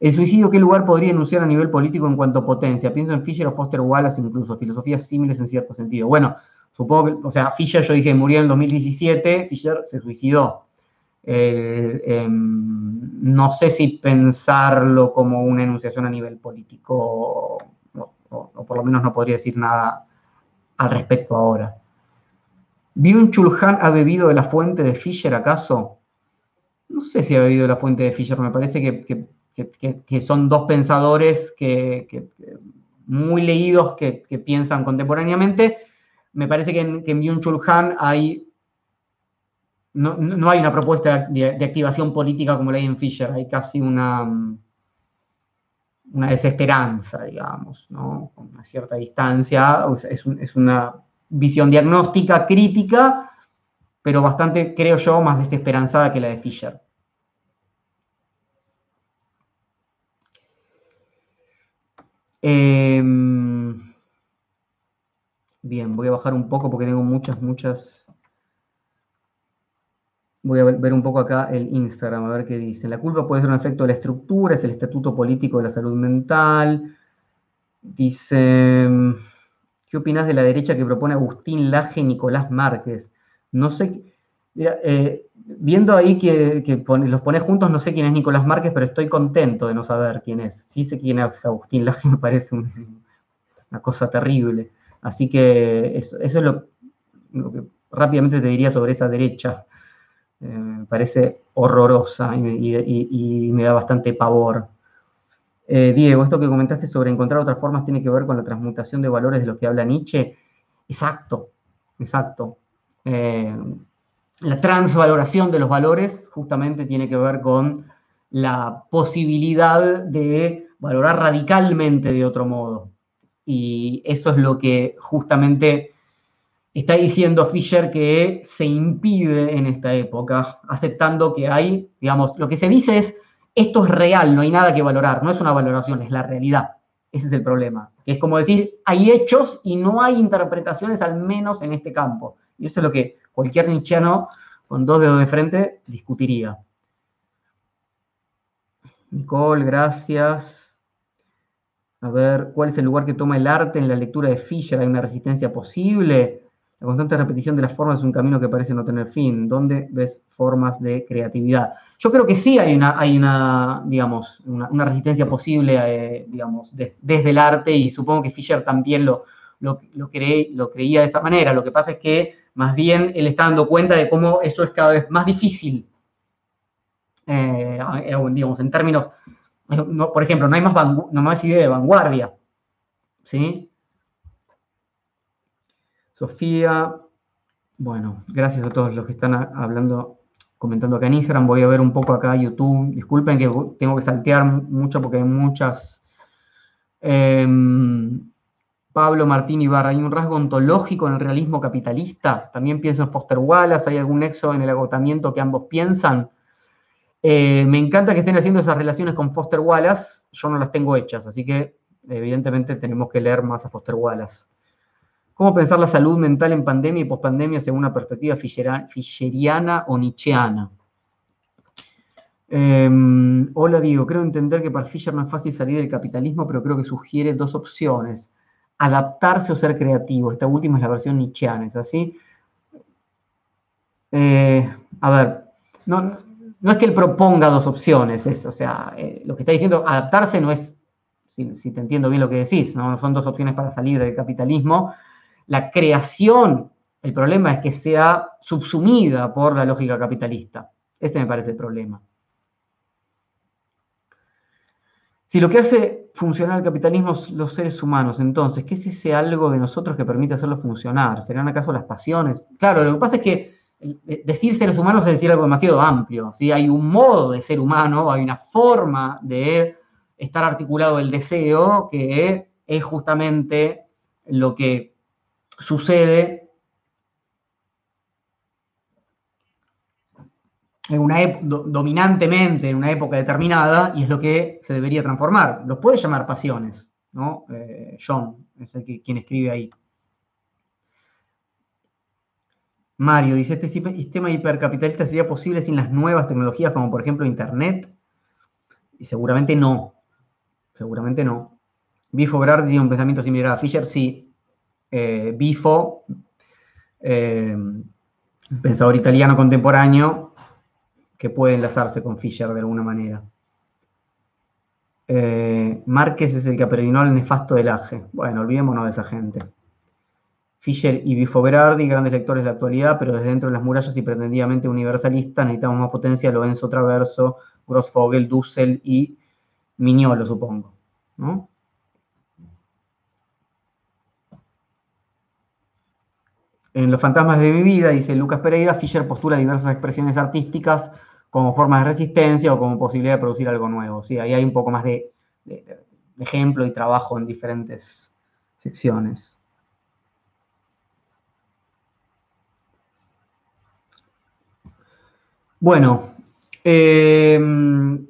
El suicidio, ¿qué lugar podría enunciar a nivel político en cuanto a potencia? Pienso en Fisher o Foster Wallace incluso, filosofías similares en cierto sentido. Bueno, supongo que, o sea, Fisher yo dije murió en 2017, Fisher se suicidó. Em, no sé si pensarlo como una enunciación a nivel político, o, por lo menos no podría decir nada al respecto ahora. ¿Byung Chulhan ha bebido de la fuente de Fisher acaso? No sé si ha bebido de la fuente de Fisher, me parece que que, son dos pensadores que, muy leídos que, piensan contemporáneamente. Me parece que en, que Byung-Chul Han hay, no, hay una propuesta de, activación política como la hay en Fisher, hay casi una, una desesperanza, digamos, ¿no? con una cierta distancia. Es, es una visión diagnóstica, crítica, pero bastante, creo yo, más desesperanzada que la de Fisher. Em, bien, voy a bajar un poco porque tengo muchas, muchas... Voy a ver un poco acá el Instagram, a ver qué dice. La culpa puede ser un efecto de la estructura, es el estatuto político de la salud mental. Dice, ¿qué opinas de la derecha que propone Agustín Laje y Nicolás Márquez? No sé, mira, eh, viendo ahí que, los pones juntos, no sé quién es Nicolás Márquez, pero estoy contento de no saber quién es. Sí sé quién es Agustín Laje, [LAUGHS] me parece una cosa terrible. Así que eso, es lo, que rápidamente te diría sobre esa derecha. Eh, me parece horrorosa y me, da bastante pavor. Eh, Diego, esto que comentaste sobre encontrar otras formas tiene que ver con la transmutación de valores de los que habla Nietzsche. Exacto, exacto. Eh, la transvaloración de los valores justamente tiene que ver con la posibilidad de valorar radicalmente de otro modo. Y eso es lo que justamente está diciendo Fisher que se impide en esta época, aceptando que hay, digamos, lo que se dice es, esto es real, no hay nada que valorar, no es una valoración, es la realidad. Ese es el problema. es como decir, hay hechos y no hay interpretaciones, al menos en este campo. Y eso es lo que cualquier nichiano con dos dedos de frente discutiría. Nicole, gracias. A ver, ¿cuál es el lugar que toma el arte en la lectura de Fisher? ¿Hay una resistencia posible? La constante repetición de las formas es un camino que parece no tener fin. ¿Dónde ves formas de creatividad? Yo creo que sí hay una, hay una digamos, una, resistencia posible, eh, digamos, desde el arte y supongo que Fisher también lo, lo, lo creía de esa manera. Lo que pasa es que más bien él está dando cuenta de cómo eso es cada vez más difícil. Eh, eh, digamos, en términos, por ejemplo, no hay más, no más idea de vanguardia. ¿Sí? Sofía, bueno, gracias a todos los que están hablando, comentando acá en Instagram. Voy a ver un poco acá YouTube. Disculpen que tengo que saltear mucho porque hay muchas. Em, Pablo Martín Ibarra, ¿hay un rasgo ontológico en el realismo capitalista? También pienso en Foster Wallace, ¿hay algún nexo en el agotamiento que ambos piensan? Eh, me encanta que estén haciendo esas relaciones con Foster Wallace, yo no las tengo hechas, así que evidentemente tenemos que leer más a Foster Wallace. ¿Cómo pensar la salud mental en pandemia y pospandemia según una perspectiva fischeriana o nietzscheana? Em, hola Diego, creo entender que para Fischer no es fácil salir del capitalismo, pero creo que sugiere dos opciones adaptarse o ser creativo. Esta última es la versión nietzscheana, ¿es así? Eh, a ver, no, es que él proponga dos opciones, es, o sea, eh, lo que está diciendo, adaptarse no es, si, te entiendo bien lo que decís, ¿no? son dos opciones para salir del capitalismo. La creación, el problema es que sea subsumida por la lógica capitalista. Este me parece el problema. Si lo que hace funcionar el capitalismo son los seres humanos, entonces, ¿qué es ese algo de nosotros que permite hacerlo funcionar? ¿Serán acaso las pasiones? Claro, lo que pasa es que decir seres humanos es decir algo demasiado amplio. ¿sí? Hay un modo de ser humano, hay una forma de estar articulado el deseo que es justamente lo que sucede en una dominantemente en una época determinada y es lo que se debería transformar. Los puede llamar pasiones, ¿no? Eh, John es el que, quien escribe ahí. Mario dice, ¿este sistema hipercapitalista sería posible sin las nuevas tecnologías como por ejemplo Internet? Y seguramente no. Seguramente no. Bifo Berardi tiene un pensamiento similar a Fisher, sí. Eh, Bifo, eh, pensador italiano contemporáneo, que puede enlazarse con Fisher de alguna manera. Eh, Márquez es el que apredinó el nefasto del Aje. Bueno, olvidémonos de esa gente. Fischer y Bifo Berardi, grandes lectores de la actualidad, pero desde dentro de las murallas y pretendidamente universalistas, necesitamos más potencia, Lorenzo Traverso, Grossfogel, Dussel y Miñolo, supongo. En Los fantasmas de mi vida, dice Lucas Pereira, Fischer postula diversas expresiones artísticas como formas de resistencia o como posibilidad de producir algo nuevo. ¿sí? Ahí hay un poco más de ejemplo y trabajo en diferentes secciones. Bueno, em,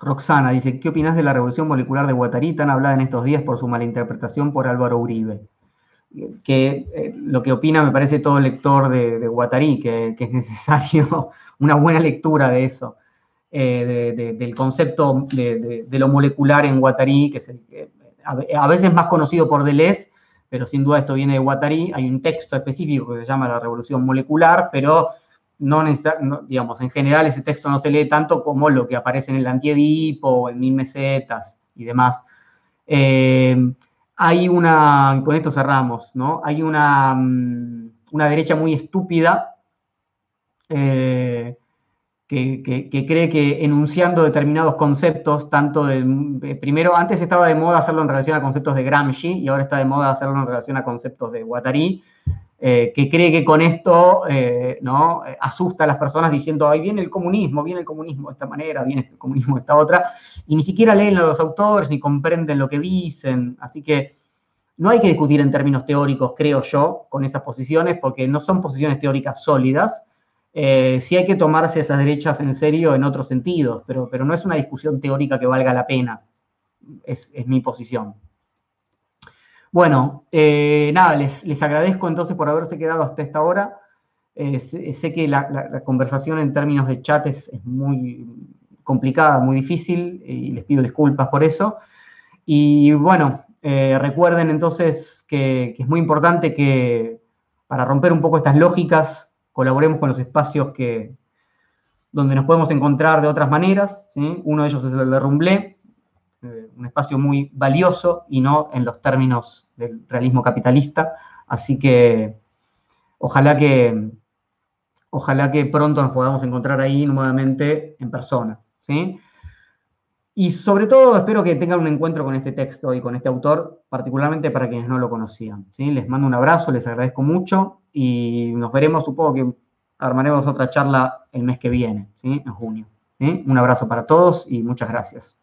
Roxana dice, ¿qué opinas de la revolución molecular de Guattari tan hablada en estos días por su malinterpretación por Álvaro Uribe? Que eh, lo que opina me parece todo lector de, de Guattari, que, es necesario [LAUGHS] una buena lectura de eso, eh, del concepto de, lo molecular en Guattari, que es a, veces más conocido por Deleuze, pero sin duda esto viene de Guattari. Hay un texto específico que se llama La revolución molecular, pero no, digamos, en general ese texto no se lee tanto como lo que aparece en el Antiedipo, en Mil Mesetas y demás. Hay una, con esto cerramos, ¿no? Hay una, mm, una derecha muy estúpida eh, que, cree que enunciando determinados conceptos, tanto del, eh, primero, antes estaba de moda hacerlo en relación a conceptos de Gramsci y ahora está de moda hacerlo en relación a conceptos de Guattari, eh, que cree que con esto eh, ¿no? asusta a las personas diciendo, ahí viene el comunismo, viene el comunismo de esta manera, viene el comunismo de esta otra, y ni siquiera leen a los autores ni comprenden lo que dicen. Así que no hay que discutir en términos teóricos, creo yo, con esas posiciones, porque no son posiciones teóricas sólidas. Eh, sí hay que tomarse esas derechas en serio en otros sentidos, pero, pero no es una discusión teórica que valga la pena. es mi posición. Bueno, eh, nada, les, agradezco entonces por haberse quedado hasta esta hora. Eh, sé, que la, conversación en términos de chat es, muy complicada, muy difícil, y les pido disculpas por eso. Y bueno, eh, recuerden entonces que, es muy importante que para romper un poco estas lógicas, colaboremos con los espacios que, donde nos podemos encontrar de otras maneras. Uno de ellos es el de Rumblé, eh, un espacio muy valioso y no en los términos del realismo capitalista. Así que ojalá que, ojalá que pronto nos podamos encontrar ahí nuevamente en persona. ¿sí? Y sobre todo espero que tengan un encuentro con este texto y con este autor, particularmente para quienes no lo conocían. ¿sí? Les mando un abrazo, les agradezco mucho y nos veremos, supongo que armaremos otra charla el mes que viene, ¿sí? en junio. Un abrazo para todos y muchas gracias.